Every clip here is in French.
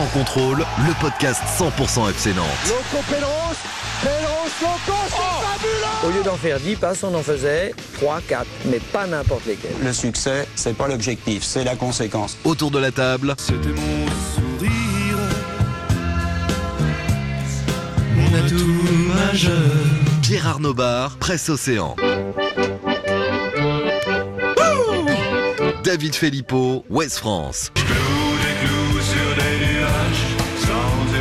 Sans contrôle, le podcast 100% FC Nantes. Loco Pélos, Pélos, Loco, c'est fabuleux Au lieu d'en faire 10 passes, on en faisait 3, 4, mais pas n'importe lesquels. Le succès, c'est pas l'objectif, c'est la conséquence. Autour de la table, C'était mon sourire, mon atout majeur. Pierre Arnaud Bar, Presse Océan. David Filippo, Ouest France.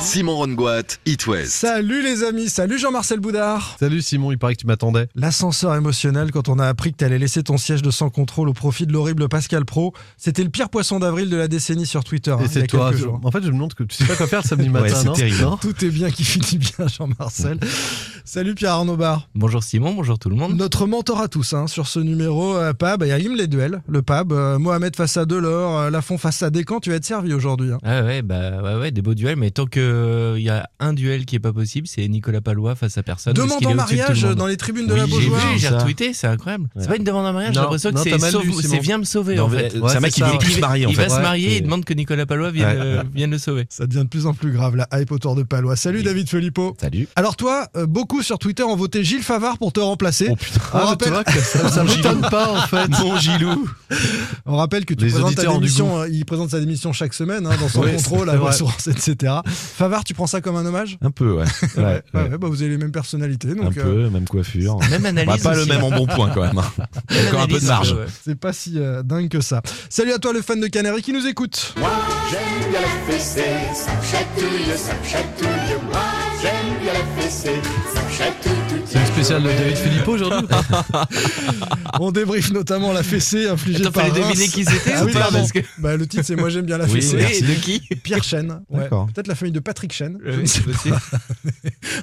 Simon Rongoat, It West. Salut les amis, salut Jean-Marcel Boudard. Salut Simon, il paraît que tu m'attendais. L'ascenseur émotionnel quand on a appris que t'allais laisser ton siège de sans contrôle au profit de l'horrible Pascal Pro. C'était le pire poisson d'avril de la décennie sur Twitter. hein, Et c'est toi. En fait, je me demande que tu sais pas quoi faire le samedi matin. c'est non terrible. Non Tout est bien qui finit bien, Jean-Marcel. Salut Pierre Arnaud Bar. Bonjour Simon, bonjour tout le monde. Notre mentor à tous hein, sur ce numéro euh, PAB. Il y a les duels, le PAB. euh, Mohamed face à Delors, euh, Lafont face à Descamps. Tu vas être servi aujourd'hui. hein. Ah ouais, bah ouais, ouais, des beaux duels, mais tant que il y a un duel qui est pas possible, c'est Nicolas Palois face à personne. Demande qu'il en mariage dans les tribunes de Oui, la Beaujoire. j'ai retweeté, c'est incroyable. Ouais. C'est pas une demande en mariage, j'ai l'impression que c'est viens me sauver Non, en fait. ouais, c'est un mec qui ça. veut se marier en Il va fait. se marier et Et- demande que Nicolas Palois vienne, euh, vienne le sauver. Ça devient de plus en plus grave, la hype autour de Palois. Salut David Filippo. Salut. Alors toi, euh, beaucoup sur Twitter ont voté Gilles Favard pour te remplacer. Oh putain, On ah, rappelle- que ça, ça m'étonne pas en fait. Mon Gilou. On rappelle que tu Les présentes ta démission, euh, il présente sa démission chaque semaine hein, dans son Oui, contrôle, à. Source, etc. Favard, tu prends ça comme un hommage? Un peu, ouais. ouais, Ouais, ouais, bah, vous avez les mêmes personnalités, Un donc euh, peu, même coiffure. Même analyse. pas le aussi. même en bon point quand même. hein. Même Encore un peu de marge. ouais. c'est pas si euh, dingue que ça. Salut à toi le fan de Canary qui nous écoute. Moi, j'aime bien la fessée, ça me chatouille, ça me chatouille. Moi, j'aime bien la fessée, ça me chatouille. C'est une spéciale de David Filippo aujourd'hui On débriefe notamment la fessée infligée Attends, par fallait Reims. deviner qui c'était Ah ou oui, pas pardon. parce que... Bah, le titre c'est Moi j'aime bien la fessée. oui, de qui Pierre Chen. Ouais. D'accord. Peut-être la famille de Patrick Chen. Je Oui, ne sais c'est possible.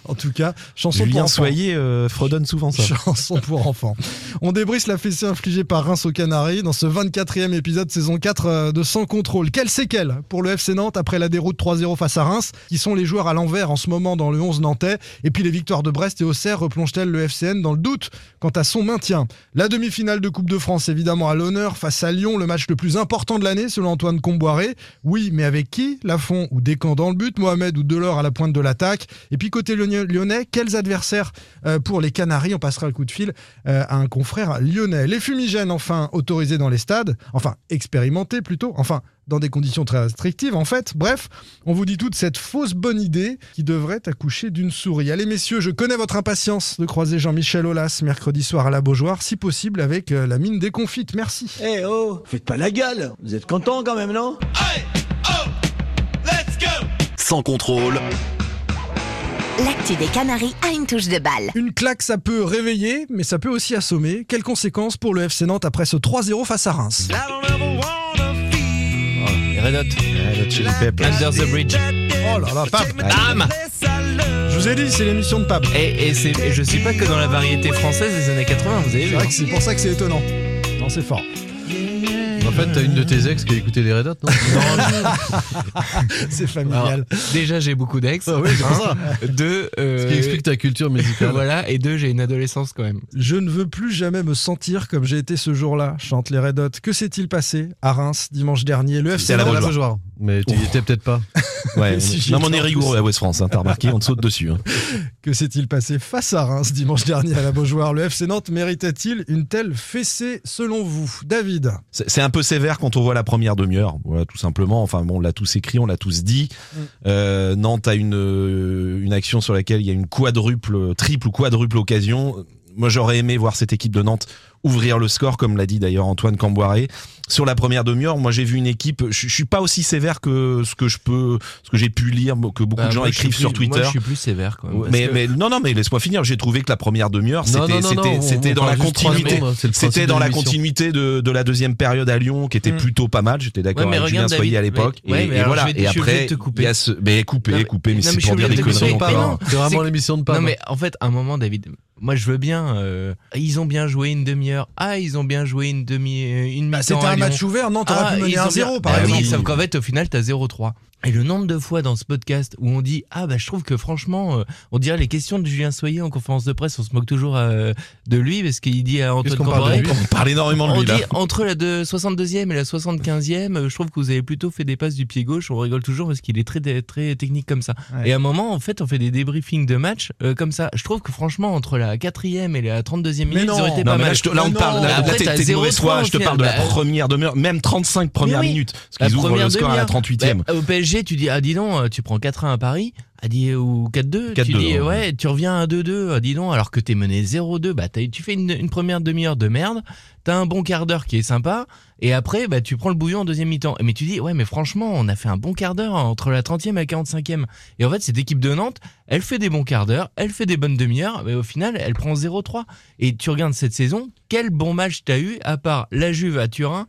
En tout cas, chanson pour Julien enfants. Soyer euh, fredonne souvent ça. Chanson pour enfants. On débrisse la fessée infligée par Reims aux Canaries dans ce 24e épisode saison 4 euh, de Sans Contrôle. Quelle séquelle pour le FC Nantes après la déroute 3-0 face à Reims, qui sont les joueurs à l'envers en ce moment dans le 11 nantais, et puis les victoires de Brest et Auxerre replongent-elles le FCN dans le doute quant à son maintien? La demi-finale de Coupe de France évidemment à l'honneur face à Lyon, le match le plus important de l'année selon Antoine Comboiré. Oui, mais avec qui? Lafont ou Descamps dans le but, Mohamed ou Delors à la pointe de l'attaque. Et puis côté lyonnais, lyonnais, quels adversaires euh, pour les Canaries? On passera le coup de fil euh, à un confrère lyonnais. Les fumigènes enfin autorisés dans les stades, enfin expérimentés plutôt, enfin dans des conditions très restrictives en fait. Bref, on vous dit toute cette fausse bonne idée qui devrait accoucher d'une souris. Allez messieurs, je connais votre impatience de croiser Jean-Michel Aulas mercredi soir à la Beaujoire, si possible avec euh, la mine déconfite. Merci. Eh oh, faites pas la gueule Vous êtes content quand même, non? Sans contrôle, L'actu des Canaries a une touche de balle. Une claque, ça peut réveiller, mais ça peut aussi assommer. Quelles conséquences pour le FC Nantes après ce 3-0 face à Reims? Les Red Hot. Under the Bridge. Oh là là, Pape Bam Je vous ai dit, c'est l'émission de Pape. et, et, c'est- et je suis pas que dans la variété française des années 80, vous avez C'est vu vrai hein. que c'est pour ça que c'est étonnant. Non, c'est fort. En fait, t'as une de tes ex qui a écouté les Red Hot, non C'est familial. Alors, déjà, j'ai beaucoup d'ex. Ah oui, ça. Deux, euh, Ce qui explique ta culture musicale. voilà, et deux, j'ai une adolescence quand même. Je ne veux plus jamais me sentir comme j'ai été ce jour-là, chantent les Red Hot. Que s'est-il passé à Reims dimanche dernier? Le FC C'est à la Nantes- Beaujoire. Mais tu y étais peut-être pas. Ouais, Si non, mais on est rigoureux à West France, hein, t'as remarqué, on te saute dessus. hein. Que s'est-il passé face à Reims dimanche dernier à la Beaujoire? Le FC Nantes méritait-il une telle fessée selon vous? David c'est un peu sévère quand on voit la première demi-heure, voilà, tout simplement. Enfin bon, on l'a tous écrit, on l'a tous dit. Mm. Euh, Nantes a une, euh, une action sur laquelle il y a une quadruple, triple ou quadruple occasion. Moi, j'aurais aimé voir cette équipe de Nantes ouvrir le score, comme l'a dit d'ailleurs Antoine Camboiré. Sur la première demi-heure, moi j'ai vu une équipe. Je, je suis pas aussi sévère que ce que je peux, ce que j'ai pu lire, que beaucoup Bah, de gens écrivent sur Twitter. Moi, je suis plus sévère quand même. mais, que- mais non, non, mais laisse-moi finir. J'ai trouvé que la première demi-heure, c'était, dans la continuité. C'était de dans la continuité de, de la deuxième période à Lyon, qui était Mm. plutôt pas mal. J'étais d'accord Ouais, avec Julien Soyer David, à l'époque. ouais, et, voilà. et après, de te couper. il y a ce, mais coupé, coupé, mais c'est pour dire des conneries. C'est vraiment l'émission de Pam. Non mais en fait, à un moment, David, moi je veux bien. euh, ils ont bien joué une demi-heure. Ah, ils ont bien joué une demi, euh, une Bah, c'était un match ouvert, Nantes aurait Ah, pu mener 1-0 bien- par Ah oui, exemple. sauf qu'en fait, au final, t'as 0-3. Et le nombre de fois dans ce podcast où on dit ah bah je trouve que franchement euh, on dirait les questions de Julien Soyer en conférence de presse on se moque toujours euh, de lui parce qu'il dit à Antoine parle Camboré, de lui On parle énormément de lui là. dit entre la de 62e et la 75e euh, je trouve que vous avez plutôt fait des passes du pied gauche on rigole toujours parce qu'il est très très technique comme ça Ouais. et à un moment en fait on fait des débriefings de match euh, comme ça je trouve que franchement entre la 4e et la 32e minute ils non. auraient été Non, pas mais là, mal je te- là, on Mais parle, non. là, là, t'es de mauvaise 0-3 foi, je te parle de la Bah, première demi-heure, même 35 premières oui. minutes, parce qu'ils ouvrent le score à la demi-heure. 38e. PSG, tu dis, ah dis donc, euh, tu prends 4-1 à Paris, ah dis, ou 4-2, tu 4-2, dis, ouais. ouais, tu reviens à 2-2, ah dis donc, alors que t'es mené 0-2, bah tu fais une, une première demi-heure de merde, t'as un bon quart d'heure qui est sympa, et après, bah tu prends le bouillon en deuxième mi-temps. Mais tu dis, ouais, mais franchement, on a fait un bon quart d'heure entre la 30e et la 45e. Et en fait, cette équipe de Nantes, elle fait des bons quarts d'heure, elle fait des bonnes demi-heures, mais au final, elle prend 0-3. Et tu regardes cette saison, quel bon match t'as eu, à part la Juve à Turin,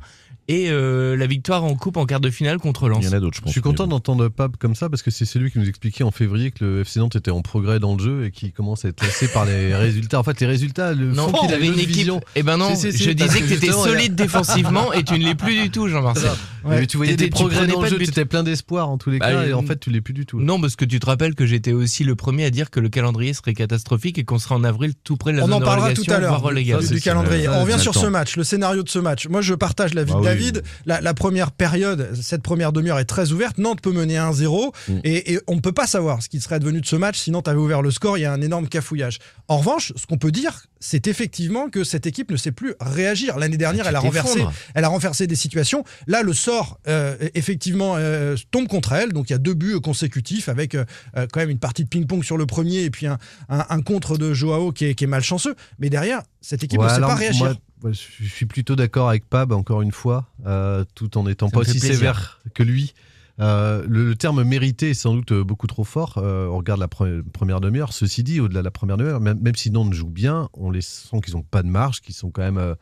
et euh, la victoire en coupe en quart de finale contre Lens. Il y en a d'autres, je pense. Je suis content d'entendre Pape comme ça parce que c'est celui qui nous expliquait en février que le FC Nantes était en progrès dans le jeu et qui commence à être lassé par les résultats. En fait, les résultats, le Non, qu'il il avait une autre équipe. vision. Eh ben non, je disais que que t'étais solide défensivement et tu ne l'es plus du tout, Jean-Marcel. Mais tu voyais des T'étais- tu progrès dans le jeu, but. tu étais plein d'espoir en tous les Bah, cas et en euh, fait, tu l'es plus du tout. Non, parce que tu te rappelles que j'étais aussi le premier à dire que le calendrier serait catastrophique et qu'on serait en avril tout près de la On zone en parlera tout à l'heure du, du calendrier. On revient sur ce match, le scénario de ce match. Moi, je partage l'avis Ah de oui. David. La, la première période, cette première demi-heure est très ouverte. Nantes peut mener 1-0 Mm. et, et on ne peut pas savoir ce qui serait advenu de ce match si Nantes avait ouvert le score. Il y a un énorme cafouillage. En revanche, ce qu'on peut dire, c'est effectivement que cette équipe ne sait plus réagir. L'année dernière, Tu elle a renversé, elle a renversé des situations. Là, le sort, euh, effectivement, euh, tombe contre elle. Donc, il y a deux buts consécutifs avec euh, quand même une partie de ping-pong sur le premier et puis un, un- un contre de Joao qui est, qui est malchanceux. Mais derrière, cette équipe Ouais, ne sait alors, pas réagir. moi, moi, je suis plutôt d'accord avec Pab, encore une fois, euh, tout en étant Ça pas aussi plaisir. sévère que lui. Euh, le, le terme mérité est sans doute beaucoup trop fort. Euh, on regarde la pre- première demi-heure. Ceci dit, au-delà de la première demi-heure, même, même si Nantes joue bien, on les sent qu'ils n'ont pas de marge, qu'ils sont quand même euh,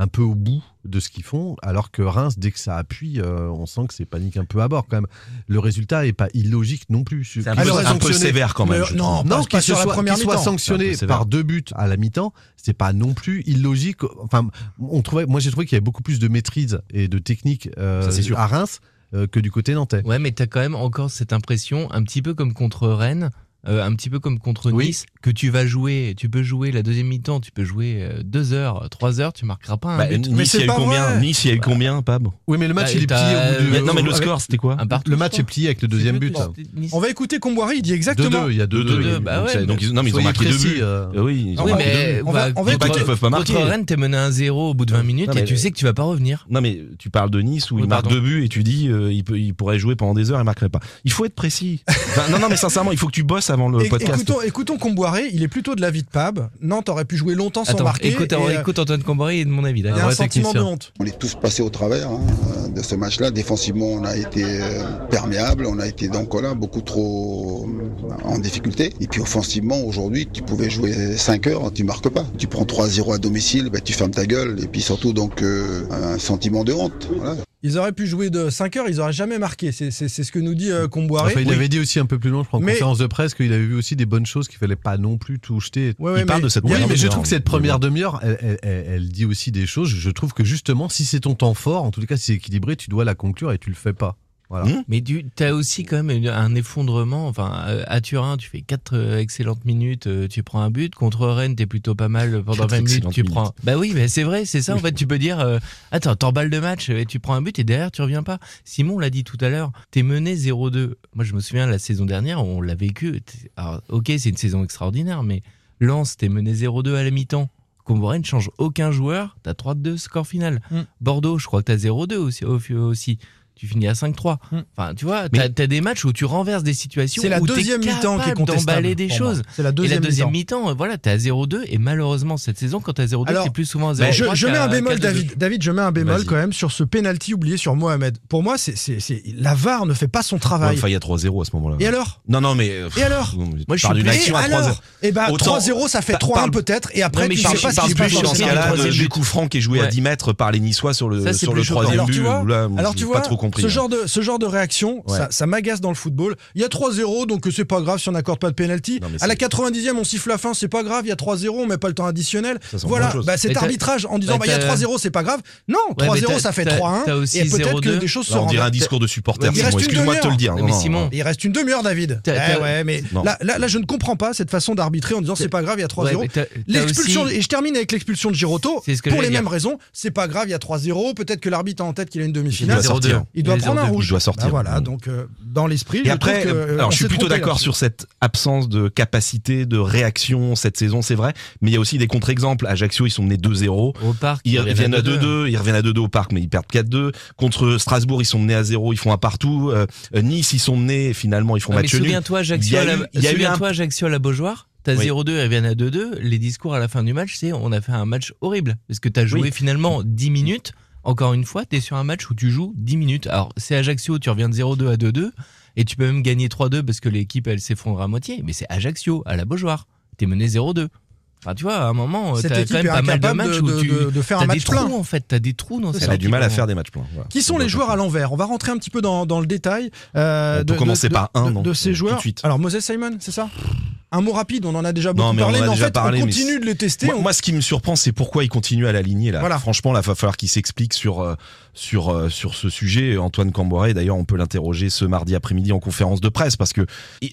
un peu au bout de ce qu'ils font. Alors que Reims, dès que ça appuie, euh, on sent que c'est panique un peu à bord quand même. Le résultat est pas illogique non plus. C'est un peu, un sévère quand même. Le- je non, non, qu'il sur se la soit, première qu'il soit sanctionné par deux buts à la mi-temps, c'est pas non plus illogique. Enfin, on trouvait, moi j'ai trouvé qu'il y avait beaucoup plus de maîtrise et de technique euh, Ça, c'est sûr. à Reims euh, que du côté nantais. Ouais, mais t'as quand même encore cette impression, un petit peu comme contre Rennes, euh, un petit peu comme contre Oui. Nice, que tu vas jouer, tu peux jouer la deuxième mi-temps, tu peux jouer euh, deux heures, trois heures, tu marqueras pas un Bah, but. Nice, il y a eu combien. Nice, il y a eu combien, Pab Oui, mais le match Bah, il est plié au bout de. Non, mais le score, c'était quoi Le match est plié avec le deuxième but. Nice. On va écouter Comboiré, il dit exactement. 2-2, il y a 2-2. 2-2, il y a- bah Donc, non, mais ils ont marqué deux précis, buts. euh. Euh, Oui, mais buts. on va- contre, qu'ils peuvent pas contre marquer. Rennes, t'es mené 1-0 au bout de 20 minutes et tu sais que tu vas pas revenir. Non mais tu parles de Nice où il marque pardon. deux buts et tu dis euh, il, peut, il pourrait jouer pendant des heures et marquerait pas. Il faut être précis. Non non mais sincèrement il faut que tu bosses avant le É- podcast. Écoutons, écoutons Comboiré, il est plutôt de l'avis de Pab. Nantes aurait pu jouer longtemps sans Attends, marquer. écoute, et, euh, écoute Antoine Comboré et de mon avis. il y a un sentiment de honte. On est tous passés au travers hein, de ce match-là. Défensivement, on a été euh, perméable, on a été donc voilà beaucoup trop euh, en difficulté. Et puis offensivement, aujourd'hui, tu pouvais jouer 5 heures, tu marques pas. Tu prends 3-0 à domicile, bah, tu fermes ta gueule. Et puis surtout donc euh, un sentiment de honte. Voilà. Ils auraient pu jouer de 5 heures, ils auraient jamais marqué. C'est c'est- c'est ce que nous dit euh, Comboiré. Enfin, il Oui. avait dit aussi un peu plus loin, je crois, en Mais- conférence de presse, qu'il avait vu aussi des bonnes choses, qu'il fallait pas non plus tout jeter. Ouais, ouais, il parle mais- de cette Oui, mais je trouve que cette première demi-heure, elle, elle- elle- elle dit aussi des choses. Je trouve que justement, si c'est ton temps fort, en tout cas, si c'est équilibré, tu dois la conclure et tu le fais pas. Voilà. Mmh. Mais tu as aussi quand même une- un effondrement. Enfin, euh, à Turin, tu fais 4 excellentes minutes, euh, tu prends un but. Contre Rennes, t'es plutôt pas mal pendant Quatre 20 minutes, tu minutes. prends. Bah oui, mais c'est vrai, c'est ça. En fait, tu peux dire, euh, attends, t'emballes de match et tu prends un but et derrière, tu reviens pas. Simon l'a dit tout à l'heure, t'es mené 0-2. Moi, je me souviens, la saison dernière, on l'a vécu. Alors, ok, c'est une saison extraordinaire, mais Lens, t'es mené 0-2 à la mi-temps. Comboré ne change aucun joueur, t'as 3-2 score final. Mm. Bordeaux, je crois que t'as 0-2 aussi. aussi. Tu finis à 5-3. Mm. Enfin, tu vois, Mais- t'as as des matchs où tu renverses des situations C'est la où deuxième mi-temps qui est capable contestable. d'emballer des choses. C'est la Et la deuxième deuxième mi-temps. euh, voilà, t'es à 0-2 et malheureusement cette saison, quand t'es à 0-2, Alors, t'es plus souvent à Bah, 0-3 je, je mets un bémol, qu'à 2-2. David. David, je mets un bémol quand même sur ce penalty oublié sur Mohamed. Pour moi, c'est c'est- c'est- la VAR ne fait pas son Ouais, travail. Enfin il y a 3-0 à ce moment-là. Et alors? Non non mais. euh, Et alors? Moi je suis action Et à 3-0. alors Eh ben, Autant- 3-0, ça fait Pa- 3-1 parle- peut-être. Et après, Non, mais tu je sais pas ce qui se passe dans ce le cas-là troisième du coup franc qui est joué à Ouais. 10 mètres par les Niçois sur le c'est troisième Alors, tu but. alors, tu vois, pas trop compris. Ce hein. genre de, ce genre de réaction, Ouais. ça, ça m'agace dans le football. Il y a 3-0, donc euh, c'est pas grave si on n'accorde pas de penalty. Non, À la c'est- 90e, on siffle la fin, c'est pas grave. Il y a 3-0, on met pas le temps additionnel. Voilà, bah, cet arbitrage en disant bah, bah, il y a t'as- 3-0, c'est pas grave. Non, Ouais, mais 3-0, t'as- ça fait t'as- 3-1. t'as aussi Et peut-être que 0-2. des choses se Là, on dirait un discours de supporter. Il reste Simon. une Excuse-moi de te le dire. Il reste une demi-heure, David. Ouais, mais là, je ne comprends pas cette façon d'arbitrer en disant c'est pas grave, il y a 3-0. Ouais, mais t'as- t'as L'expulsion, et je termine avec l'expulsion de Giroto, pour les mêmes raisons. C'est pas grave, il y a 3-0. Peut-être que l'arbitre a en tête qu'il a une Il demi-finale. sortir. Il doit prendre un 0-2. rouge. Il doit sortir. Bah voilà, donc euh, dans l'esprit. Et je après, que, euh, alors on je suis plutôt d'accord sur cette absence de capacité, de réaction cette saison, c'est vrai. Mais il y a aussi des contre-exemples. Ajaccio, ils sont menés 2-0. Au parc, Ils reviennent reviennent à 2-2. 2-2, ils reviennent à 2-2 au parc, mais ils perdent 4-2. Contre Strasbourg, ils sont menés à 0, ils font un partout. Euh, nice, ils sont menés, finalement, ils font Ouais, mais match nul. souviens-toi, Ajaccio, Ajaccio à la Beaujoire. T'as Oui. 0-2, ils reviennent à 2-2. Les discours à la fin du match, c'est on a fait un match horrible. Parce que t'as joué Oui. finalement 10 minutes. Encore une fois, t'es sur un match où tu joues 10 minutes. Alors, c'est Ajaccio, tu reviens de 0-2 à 2-2. Et tu peux même gagner 3-2 parce que l'équipe, elle s'effondre à moitié. Mais c'est Ajaccio, à la Beaujoire. T'es mené 0-2. Enfin, tu vois, à un moment, Cette t'as quand même pas mal de matchs de- où de- tu de- de faire un t'as match des trous, plein. en fait. T'as des trous dans cette Elle a du mal à faire des matchs pleins. Voilà. Qui sont les joueurs à l'envers? On va rentrer un petit peu dans, dans le détail. euh, On peut de, commencer de- par un, de- non de ces Tout de joueurs. suite. Alors Moses Simon, c'est ça? Un mot rapide, on en a déjà beaucoup Non, mais on parlé, en a mais en fait, parlé, on continue de les tester. Moi, on- moi, ce qui me surprend, c'est pourquoi il continue à l'aligner là. Voilà. Franchement, là, va falloir qu'il s'explique sur euh, sur euh, sur ce sujet. Antoine Camboiré, d'ailleurs, on peut l'interroger ce mardi après-midi en conférence de presse parce que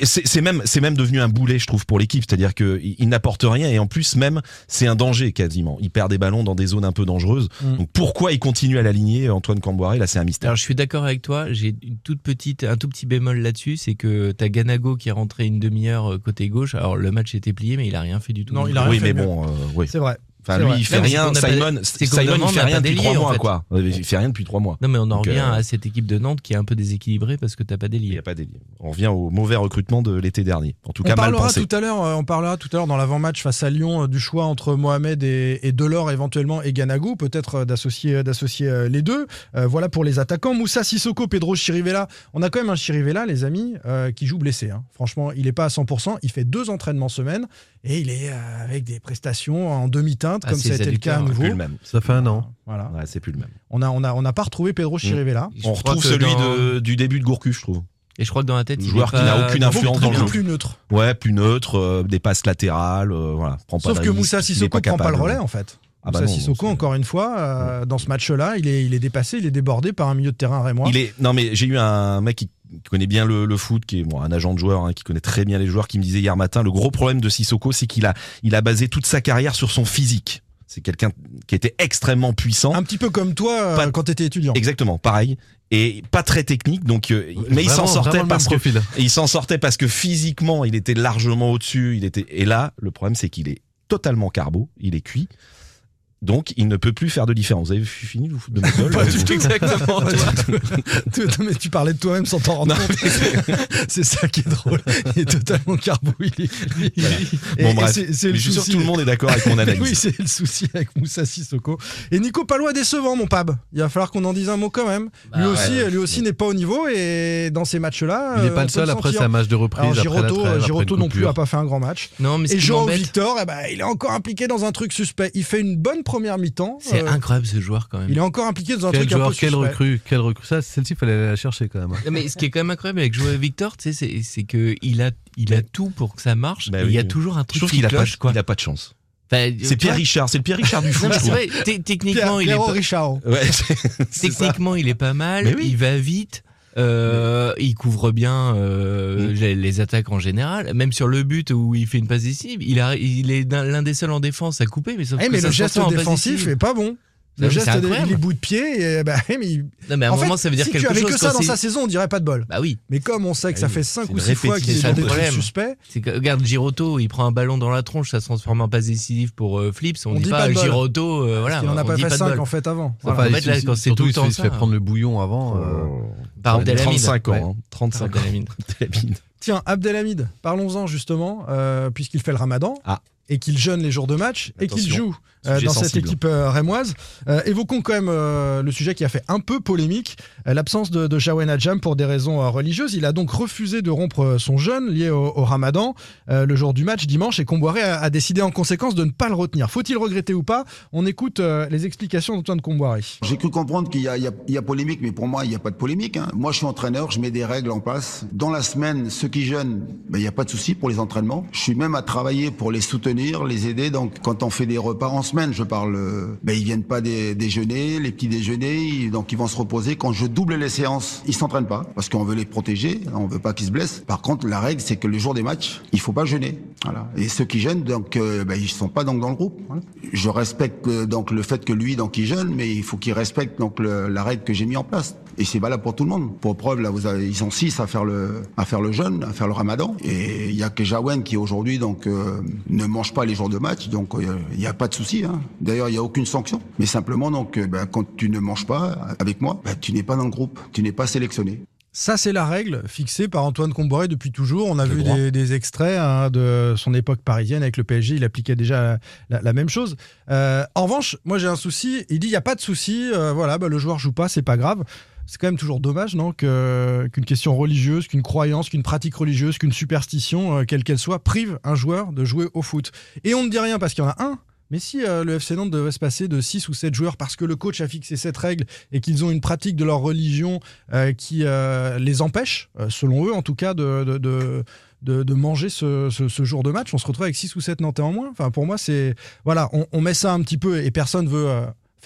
c'est même c'est même devenu un boulet, je trouve, pour l'équipe. C'est-à-dire que il, il n'apporte rien et en plus même c'est un danger quasiment. Il perd des ballons dans des zones un peu dangereuses. Mm. Donc pourquoi il continue à l'aligner, Antoine Camboiré? Là, c'est un mystère. Alors je suis d'accord avec toi, j'ai une toute petite, un tout petit bémol là-dessus, c'est que t'as Ganago qui est rentré une demi-heure euh, côté gauche. Alors le match était plié, mais il a rien fait du tout. Non, il a rien oui, fait mais bon, euh, oui. C'est vrai. Enfin, lui, vrai. il fait rien. Simon, Simon, il fait rien depuis d'ailier, trois mois, quoi. Il fait rien depuis trois mois. Non mais on en revient euh, à cette équipe de Nantes qui est un peu déséquilibrée parce que t'as pas Il n'y d'ailier. a pas d'élite. On revient au mauvais recrutement de l'été dernier. En tout On cas, mal parlera pensé. tout à l'heure. euh, On parlera tout à l'heure dans l'avant-match face à Lyon euh, du choix entre Mohamed et, et Delors éventuellement et Ganago, peut-être d'associer d'associer les deux. Euh, voilà pour les attaquants. Moussa Sissoko, Pedro Chirivella. On a quand même un Chirivella, les amis, euh, qui joue blessé. hein. Franchement, il est pas à 100%. Il fait deux entraînements semaine et il est euh, avec des prestations en demi-teinte, Ah, comme ça a été le cas à nouveau. Plus le même. Ça fait un an. Voilà. Ouais, c'est plus le même. On a on a on n'a pas retrouvé Pedro Chirivella. Je On retrouve celui dans- de- du début de Gourcuff, je trouve. Et je crois que dans la tête, Le il joueur est qui n'a aucune influence dans le jeu. plus neutre. Ouais, plus neutre, euh, des passes latérales, euh, voilà. Prend pas Sauf que Moussa Sissoko prend pas le relais en fait. Ah bah Moussa non, Sissoko, encore une fois, euh, dans ce match-là, il est, il est dépassé, il est débordé par un milieu de terrain rémois. Il est non mais j'ai eu un mec qui connaît bien le, le foot, qui est bon, un agent de joueur, hein, qui connaît très bien les joueurs, qui me disait hier matin le gros problème de Sissoko, c'est qu'il a il a basé toute sa carrière sur son physique. C'est quelqu'un qui était extrêmement puissant. Un petit peu comme toi euh, Pas- quand tu étais étudiant. Exactement, pareil. Et pas très technique, donc euh, mais il s'en sortait parce que il s'en sortait parce que physiquement, il était largement au-dessus. Il était et là, le problème, c'est qu'il est totalement carbo. Il est cuit. Donc, il ne peut plus faire de différence. Vous avez fini le foot de ma gueule Pas du tout. Exactement. Mais tu parlais de toi-même sans t'en rendre Non, compte. c'est ça qui est drôle. Il est totalement carbo. Il est, il est- et- Bon et bref, c'est- c'est Mais le je suis sûr que souci. tout le monde est d'accord avec mon analyse. oui, c'est le souci avec Moussa Sissoko. Et Nico Palois décevant, mon pab. Il va falloir qu'on en dise un mot quand même. lui Bah, aussi, ouais. lui aussi n'est pas au niveau et dans ces matchs-là, Il n'est euh, pas le peut seul. Après, un match de reprise. Alors après la Giroto, trêve, après Giroto une non plus coupure. a pas fait un grand match. Non, mais ce Et m'embête, Victor, eh ben, il est encore impliqué dans un truc suspect. Il fait une bonne première mi-temps. c'est Euh, incroyable ce joueur quand même. il est encore impliqué dans un Quel truc un joueur, peu quel recrue, quel recrue. Ça, celle-ci, fallait aller la chercher quand même. Non, mais ce qui est quand même incroyable avec Joao Victor, tu sais, c'est, c'est que il a, il a tout pour que ça marche. Bah et il y a oui. toujours un truc qui qu'il a pas, quoi. il a pas de chance. Enfin, C'est Pierre Richard, c'est le Pierre Richard du foot. mais je c'est trouve. vrai, t- Pierre, techniquement, il est pas. Ouais, techniquement, il est pas mal. Mais oui. Il va vite. Euh, il couvre bien euh, Mm. les, attaques en général. Même sur le but où il fait une passe décisive, il, a, il est l'un des seuls en défense à couper. Mais, sauf Eh, que mais ça le geste défensif est pas bon. Le mais geste, des- les bouts de pied, et, bah, mais il- Non, mais à un en moment, fait, ça veut dire si quelque tu avais chose. que ça dans sa saison, on dirait pas de bol. Bah oui. Mais comme on sait que Ah ça fait 5 c'est ou une 6 fois qu'il est des trucs suspects, C'est que, regarde Giroto, il prend un ballon dans la tronche, ça se transforme en passe décisive pour euh, Flips. On, On dit, dit pas, pas. Giroto, euh, voilà. en a pas fait de 5 bol. en fait avant. En fait, il- là, il- quand c'est tout le il temps fait- ça, se fait prendre le bouillon avant. euh, Par Abdelhamid. 35 ans, Ouais. hein, 35 ans. Tiens, Abdelhamid, parlons-en justement, euh, puisqu'il fait le ramadan. Ah. et qu'il jeûne les jours de match et qu'il joue euh, dans cette équipe euh, rémoise. Euh, évoquons quand même euh, le sujet qui a fait un peu polémique, euh, l'absence de, de Jawen Adjam pour des raisons euh, religieuses. Il a donc refusé de rompre son jeûne lié au, au ramadan euh, le jour du match dimanche et Comboiré a, a décidé en conséquence de ne pas le retenir. Faut-il regretter ou pas? On écoute euh, les explications d'Antoine Comboiré. J'ai cru comprendre qu'il y a polémique, mais pour moi, il n'y a pas de polémique. hein. Moi, je suis entraîneur, je mets des règles en place. Dans la semaine, ceux qui jeûnent, ben, il n'y a pas de souci pour les entraînements. Je suis même à travailler pour les soutenir, les aider. Donc, quand on fait des repas en semaine, je parle, euh, ben, ils viennent pas dé- déjeuner, les petits déjeuners, donc ils vont se reposer. Quand je double les séances, ils s'entraînent pas parce qu'on veut les protéger, on veut pas qu'ils se blessent. Par contre, la règle, c'est que le jour des matchs, il faut pas jeûner. Et ceux qui jeûnent, donc, euh, ben, ils sont pas donc dans le groupe. Je respecte euh, donc le fait que lui, donc, il jeûne, mais il faut qu'il respecte donc la règle que j'ai mis en place. Et c'est valable pour tout le monde. Pour preuve, là, ils sont six à faire le, à faire le jeûne, à faire le ramadan. Et il y a que Jawen qui aujourd'hui, donc, euh, ne mange pas les jours de match. Donc, il n'y a pas de souci, hein. D'ailleurs, il n'y a aucune sanction. Mais simplement, donc, euh, ben, quand tu ne manges pas avec moi, ben, tu n'es pas dans le groupe. Tu n'es pas sélectionné. Ça, c'est la règle fixée par Antoine Comboiré depuis toujours. On a Le vu des, des extraits hein, de son époque parisienne avec le PSG. Il appliquait déjà la, la- la même chose. Euh, en revanche, moi, j'ai un souci. Il dit il n'y a pas de souci. euh, voilà, bah, le joueur joue pas, c'est pas grave. C'est quand même toujours dommage, non Qu'une question religieuse, qu'une croyance, qu'une pratique religieuse, qu'une superstition, euh, quelle qu'elle soit, prive un joueur de jouer au foot. Et on ne dit rien parce qu'il y en a un. Mais si euh, le FC Nantes devait se passer de 6 ou 7 joueurs parce que le coach a fixé cette règle et qu'ils ont une pratique de leur religion euh, qui euh, les empêche, selon eux en tout cas, de, de, de- manger ce, ce- jour de match, on se retrouve avec 6 ou 7 Nantais en moins. Enfin, pour moi, c'est. Voilà, on, met ça un petit peu et personne veut.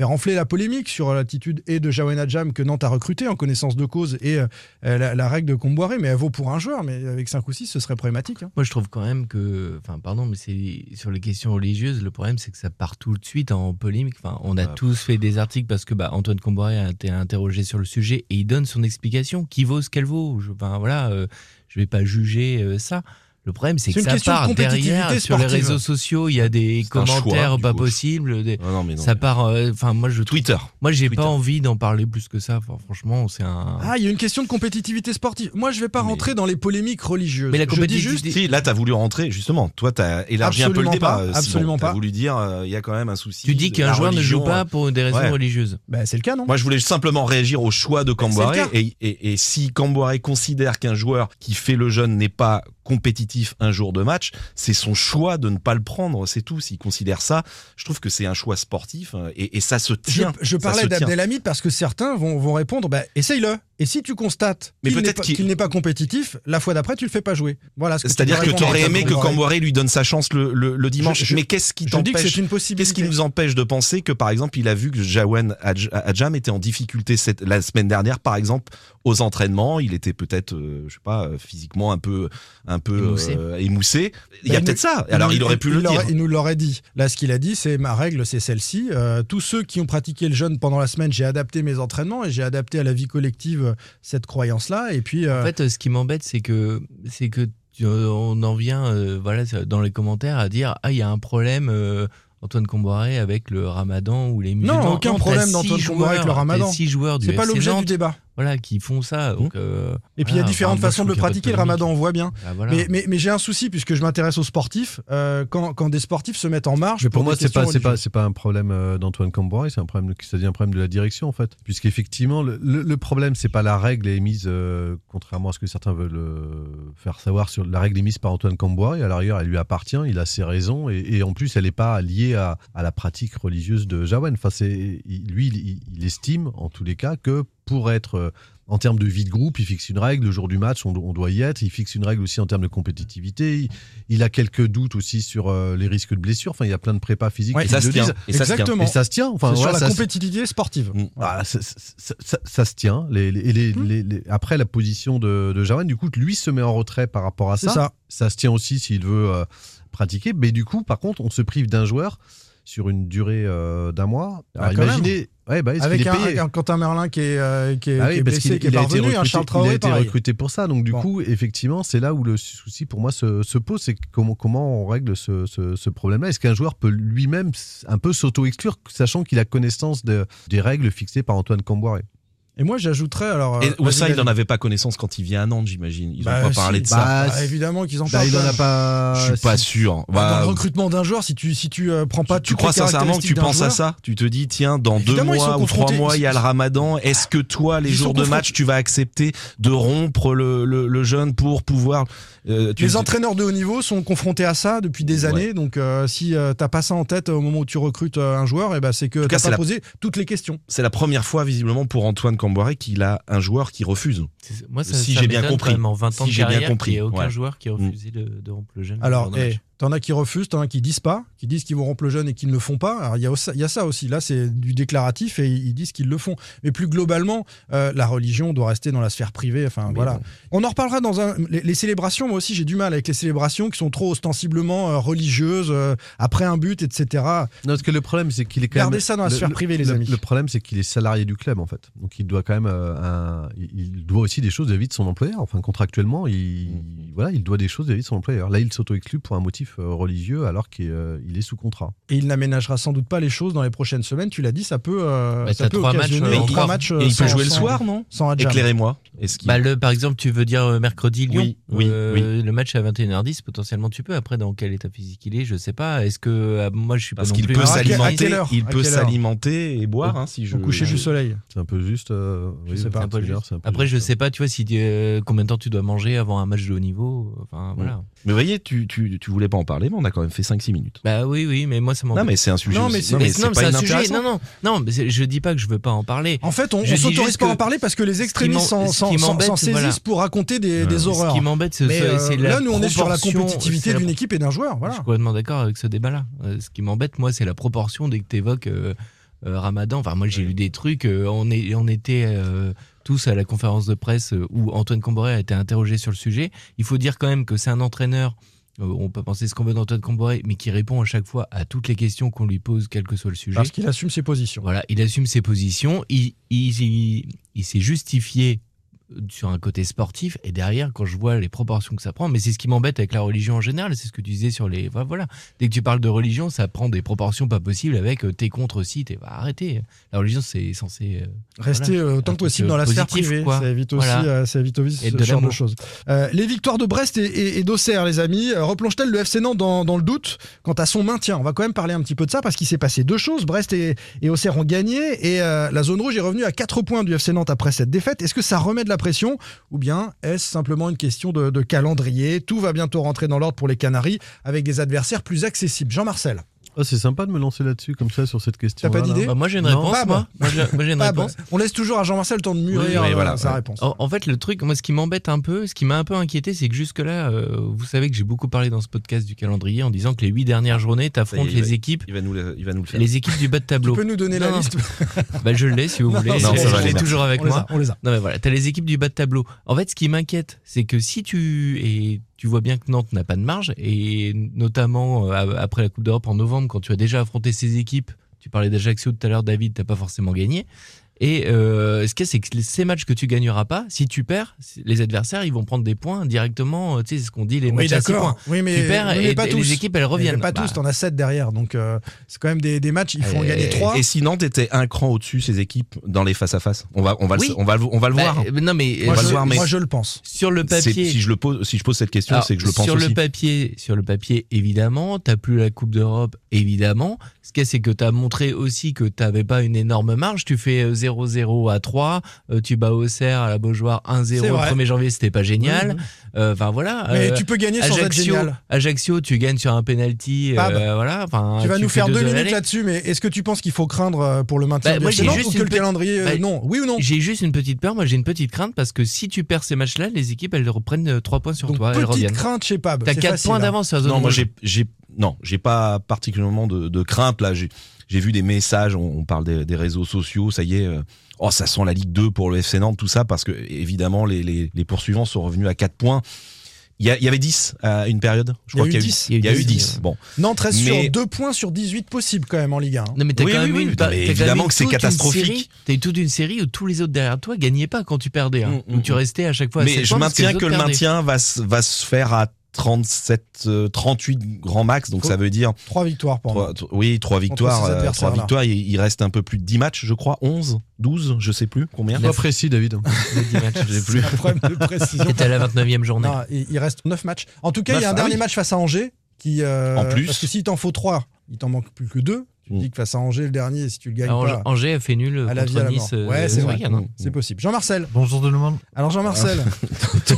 Faire enfler la polémique sur l'attitude et de Jawen Adjam que Nantes a recruté en connaissance de cause et euh, la, la règle de Comboiré, mais elle vaut pour un joueur, mais avec 5 ou 6, ce serait problématique. hein. Moi, je trouve quand même que, enfin, pardon, mais c'est sur les questions religieuses, le problème, c'est que ça part tout de suite en polémique. Enfin, on a Ah. tous fait des articles parce que bah, Antoine Comboiré a été interrogé sur le sujet et il donne son explication qui vaut ce qu'elle vaut. Je, enfin, voilà, euh, je vais pas juger euh, ça. Le problème, c'est que ça part derrière sur les réseaux sociaux. Il y a des choix, commentaires pas possibles. des- Non, non, mais non, ça mais- part. euh, Enfin, moi, je. Twitter. Moi, j'ai pas envie d'en parler plus que ça. Enfin, franchement, c'est un. Ah, il y a une question de compétitivité sportive. Moi, je vais pas Mais- rentrer dans les polémiques religieuses. Mais la Je dis compétitivité- juste, Si, là, t'as voulu rentrer, justement. Toi, t'as élargi un peu le Absolument débat. pas, euh, Simon. absolument T'as pas. voulu dire, euh, il y a quand même un souci. tu dis qu'un joueur ne joue pas euh. pour des raisons Ouais. religieuses. bah, c'est le cas, non? Moi, je voulais simplement réagir au choix de le cas. Et, si Camboiré considère qu'un joueur qui fait le jeûne n'est pas compétitif un jour de match, c'est son choix de ne pas le prendre, c'est tout. S'il considère ça, je trouve que c'est un choix sportif euh, et, et ça se Je, tient. je Ça parlais d'Abdelhamid parce que certains vont, vont répondre bah, essaye-le. Et si tu constates qu'il n'est pas, compétitif, la fois d'après, tu le fais pas jouer. Voilà ce que tu C'est-à-dire que à t'aurais aimé que. Camboiré lui donne sa chance le, le, le dimanche. Je- je- Mais qu'est-ce qui Je dis que t'empêche c'est une possibilité. Qu'est-ce qui nous empêche de penser que, par exemple, il a vu que Jawen Adj- Adjam était en difficulté cette, la semaine dernière, par exemple, aux entraînements. Il était peut-être, euh, je sais pas, euh, physiquement un peu, un peu Émoussé. euh, émoussé. Il y a Bah, peut-être ça. Alors, nous- il aurait pu le dire. Il nous l'aurait dit. Là, ce qu'il a dit, c'est ma règle, c'est celle-ci. Euh, tous ceux qui ont pratiqué le jeûne pendant la semaine, j'ai adapté mes entraînements et j'ai adapté à la vie collective euh, cette croyance-là. Et puis, euh, En fait, euh, ce qui m'embête, c'est que c'est que on en vient, voilà, dans les commentaires à dire ah il y a un problème. Antoine Comboiré avec le Ramadan ou les musulmans. aucun t'as problème d'Antoine Comboiré avec le Ramadan. c'est pas l'objet du débat. Voilà, qui font ça. Donc, euh, Et puis il y a différentes enfin, moi, façons de le pratiquer le ramadan, on voit bien. Ah, voilà. Mais, mais, mais j'ai un souci puisque je m'intéresse aux sportifs. euh, quand, quand des sportifs se mettent en marche, Mais pour moi, des c'est pas, c'est pas, c'est pas un problème euh, d'Antoine Camboire, c'est un problème, devient un problème de la direction en fait, puisqu'effectivement le, le, le problème c'est pas la règle est mise, euh, contrairement à ce que certains veulent euh, faire savoir sur la règle est mise par Antoine Camboire, et à l'arrière elle lui appartient, il a ses raisons, et, et en plus elle n'est pas liée à, à la pratique religieuse de Jawen. Enfin, c'est, lui, il, il estime en tous les cas que pour être euh, en termes de vie de groupe, il fixe une règle. Le jour du match, on, on doit y être. Il fixe une règle aussi en termes de compétitivité. Il, il a quelques doutes aussi sur euh, les risques de blessure. Enfin, il y a plein de prépas physiques Ouais, qui ça le se tient. disent. Et ça se tient. Exactement. Et ça se tient. Enfin, C'est sur la ça compétitivité sportive. Mm. voilà, ça, ça- ça- ça- ça se tient. Les, les- les- les- les- après la position de, de du coup, lui se met en retrait par rapport à ça. ça. se tient aussi s'il veut euh, pratiquer. Mais du coup, par contre, on se prive d'un joueur sur une durée euh, d'un mois. Ah, Alors, imaginez, ouais, bah, Avec un, Quentin Merlin qui est, euh, qui est, ah qui blessé, qu'il qui est parvenu, un recruté, Charles il a Traoré été pareil. recruté pour ça. Donc du Bon. coup, effectivement, c'est là où le souci pour moi se, se pose, c'est comment, comment on règle ce, ce- ce problème-là. Est-ce qu'un joueur peut lui-même un peu s'auto-exclure, sachant qu'il a connaissance de- des règles fixées par Antoine Camboire? Et moi, j'ajouterais alors. Et euh, Oussa, vas-y, il n'en avait pas connaissance quand il vient à Nantes, j'imagine. Ils Bah, ont pas parlé de ça. Bah, Bah, évidemment qu'ils en Bah, parlent. il en a pas. Je suis pas sûr. Bah, Bah, dans le recrutement d'un joueur, si tu si tu euh, prends pas tu toutes crois les sincèrement que tu penses à ça? Tu te dis, tiens, dans deux Évidemment, mois ou trois mois, il y a le ramadan. Est-ce que toi, les Ils jours de match, tu vas accepter de rompre le, le, le jeune pour pouvoir. euh, tu Les entraîneurs de haut niveau sont confrontés à ça depuis des Ouais. années. Donc, euh, si euh, t'as pas ça en tête au moment où tu recrutes euh, un joueur, et ben c'est que t'as pas posé toutes les questions. C'est la première fois, visiblement, pour Antoine Camboiré qu'il a un joueur qui refuse. C'est- Moi, ça, Si ça j'ai bien compris. quand même, en 20 ans Si de j'ai bien compris, Il n'y a aucun ouais. joueur qui a Mm. refusé de, de rompre le jeune. Alors, lors d'un eh, match. T'en as qui refusent, t'en as qui disent pas, qui disent qu'ils vont rompre le jeune et qu'ils ne le font pas. Alors, il y, a y ça aussi. Là, c'est du déclaratif et ils disent qu'ils le font. Mais plus globalement, euh, la religion doit rester dans la sphère privée. Enfin, Oui, voilà. bon. On en reparlera dans un. Les, les célébrations, moi aussi, j'ai du mal avec les célébrations qui sont trop ostensiblement euh, religieuses, euh, après un but, etc. Non, parce que le problème, c'est qu'il est quand Gardez même. ça dans la sphère le- privée, les le- amis. Le problème, c'est qu'il est salarié du club, en fait. Donc, il doit quand même. un- il- doit aussi des choses vis-à-vis de son employeur. Enfin, contractuellement, il, voilà, il doit des choses vis-à-vis de son employeur. Là, il s'auto-exclut pour un motif euh, religieux alors qu'il euh, est sous contrat. Et il n'aménagera sans doute pas les choses dans les prochaines semaines. Tu l'as dit, ça peut. euh, Bah, ça t'as peut trois matchs, occasionner euh, trois matchs. Et il peut sans- jouer le soir, non Sans. Éclairez-moi. Bah, le, par exemple, tu veux dire mercredi Lyon Oui, oui, Euh, Le match à 21h10, potentiellement tu peux. Après, dans quel état physique il est, je sais pas. Est-ce que euh, moi je suis pas Parce non qu'il peut s'alimenter, il peut s'alimenter et boire, hein, si je. Au coucher du soleil. C'est un peu juste. euh, oui, sais pas, enfin, un peu c'est juste. bien, c'est un peu Après, je juste. sais pas, tu vois, si euh, combien de temps tu dois manger avant un match de haut niveau. Enfin, voilà. Mais vous voyez, tu, tu, tu voulais pas en parler, mais on a quand même fait 5-6 minutes. Bah oui, oui, mais moi ça m'embête. Non, mais c'est un sujet. Non, mais c'est- non, mais Mais c'est non, mais pas c'est un sujet. Non, non, non, mais je dis pas que je veux pas en parler. En fait, on, on s'autorise pas à en parler parce que les extrémistes s'en saisissent voilà. pour raconter des, des Ce horreurs. qui m'embête, c'est Mais c'est- euh, c'est la là, nous, on est sur la proportion- compétitivité d'une équipe et d'un joueur. Je suis complètement d'accord avec ce débat-là. Euh, ce qui m'embête, moi, c'est la proportion dès que tu évoques Ramadan. Enfin, moi, j'ai lu des trucs. euh, on, est, on était euh, tous à la conférence de presse euh, où Antoine Comboré a été interrogé sur le sujet. Il faut dire quand même que c'est un entraîneur. Euh, on peut penser ce qu'on veut d'Antoine Comboré, mais qui répond à chaque fois à toutes les questions qu'on lui pose, quel que soit le sujet. Parce qu'il assume ses positions. Voilà, il assume ses positions, il, il, il- il s'est justifié sur un côté sportif et derrière quand je vois les proportions que ça prend mais c'est ce qui m'embête avec la religion en général c'est ce que tu disais sur les voilà, voilà. dès que tu parles de religion ça prend des proportions pas possibles avec euh, t'es contre aussi t'es bah, arrêtez la religion c'est censé euh, Rester voilà, euh, autant que possible dans la sphère privée. quoi. Ça évite aussi, Voilà. euh, ça évite aussi Et ce de genre de choses. Les victoires de Brest et, et- et d'Auxerre, les amis, replonge-t-elle le FC Nantes dans, dans le doute quant à son maintien? On va quand même parler un petit peu de ça parce qu'il s'est passé deux choses. Brest et, et Auxerre ont gagné et la zone rouge est revenue à 4 points du FC Nantes après cette défaite. Est-ce que ça remet de la pression ou bien est-ce simplement une question de, de calendrier? Tout va bientôt rentrer dans l'ordre pour les Canaries avec des adversaires plus accessibles. Jean-Marcel. Ah, c'est sympa de me lancer là-dessus, comme ça, sur cette question. T'as pas d'idée Bah, moi j'ai une Non. réponse Fab. moi Moi, j'ai moi, j'ai une Fab, réponse on laisse toujours à Jean-Marcel le temps de mûrir Oui, oui, euh, voilà, sa ouais. réponse. En, en fait, le truc, moi, ce qui m'embête un peu, ce qui m'a un peu inquiété, c'est que jusque-là, euh, vous savez que j'ai beaucoup parlé dans ce podcast du calendrier en disant que les huit dernières journées, t'affrontes les va- équipes, Il va nous le, il va nous le faire. les équipes du bas de Tu tableau. peux nous donner la liste Bah, je l'ai si vous voulez. non, ça va, je l'ai toujours avec on les moi. a, on les a. Non mais voilà, t'as les équipes du bas de tableau. En fait, ce qui m'inquiète, c'est que si tu et tu vois bien que Nantes n'a pas de marge et notamment euh, après la Coupe d'Europe en novembre, quand tu as déjà affronté ces équipes, tu parlais d'Ajaccio tout à l'heure, David, t'as pas forcément gagné. Et euh, ce qu'il y a, c'est que ces matchs que tu gagneras pas, si tu perds, les adversaires ils vont prendre des points directement. euh, Tu sais, c'est ce qu'on dit les Oui, matchs à six d'accord. points. Oui, mais, tu perds mais et pas les tous. équipes elles Mais reviennent. Pas Bah, tous, t'en as 7 derrière. Donc, euh, c'est quand même des, des matchs, il faut en Et- gagner 3. Et si Nantes était un cran au-dessus ces équipes dans les face à face, on va, on va, Oui. le, on va, on va le voir. non mais moi, on va je, le voir, mais- moi, je le pense. sur le papier, Si je le pose, si je pose cette question, c'est que je le pense sur aussi. le papier, sur le papier, évidemment, t'as plus la Coupe d'Europe, évidemment. Ce qu'il y a, c'est que t'as montré aussi que t'avais pas une énorme marge. Tu fais euh, 0-0 à 3, euh, tu bats Auxerre à la Beaujoire 1-0 C'est le vrai. 1er janvier, c'était pas génial. Oui, oui. Euh, Enfin voilà. Mais euh, tu peux gagner sans être Ajaccio, génial. Ajaccio, tu gagnes sur un penalty. Euh, voilà. Enfin, Tu vas nous faire deux de minutes là-dessus, mais est-ce que tu penses qu'il faut craindre pour le maintien Bah, moi, j'ai juste ou que une le petite- calendrier euh, Bah, Non, oui ou non J'ai juste une petite peur. Moi, j'ai une petite crainte parce que si tu perds ces matchs-là, les équipes elles reprennent 3 points sur Donc, toi. Elles petite reviennent. crainte chez Pab. T'as c'est 4 facile, points hein. d'avance sur la zone Non, moi j'ai, j'ai, non, j'ai pas particulièrement de, de crainte là. J'ai, j'ai vu des messages, on, on parle des, des réseaux sociaux, ça y est. euh, oh, ça sent la Ligue 2 pour le FC Nantes, tout ça, parce que évidemment les, les, les poursuivants sont revenus à 4 points. Il y, a- il y avait 10 à une période. Je Il y a crois eu qu'il y a 10. eu, il y a eu 10. Bon. Nantes reste Mais- sur 2 points sur 18 possibles quand même en Ligue 1. Non mais t'as Oui, quand oui, même oui, t'as quand évidemment que c'est une catastrophique. T'as eu toute une série où tous les autres derrière toi gagnaient pas quand tu perdais. Hein, Mm, où mm, tu restais à chaque fois à Mais je maintiens que le perdaient. maintien va se faire à 37, euh, 38 grand max, donc Faut- ça veut dire Trois victoires pour trois- moi. t- oui, trois victoires, ces euh, adversaires-là. trois victoires. Il, il reste un peu plus de 10 matchs, je crois, 11, 12, je sais plus combien. Pas précis, David. Les 10 matchs, je sais plus. C'est un problème de précision. C'était à la 29e journée. Non, il reste 9 matchs. En tout cas, il y a un ah dernier oui. match face à Angers. Qui, euh, En plus. Parce que s'il t'en faut 3, il t'en manque plus que 2. Tu Mm. dis que face à Angers, le dernier, si tu le gagnes Alors, pas, Angers a fait nul à la vie contre à la. Nice. euh, Ouais, c'est ce vrai. hein. C'est possible. Jean-Marcel. Bonjour tout le monde. Alors, Jean-Marcel, ton,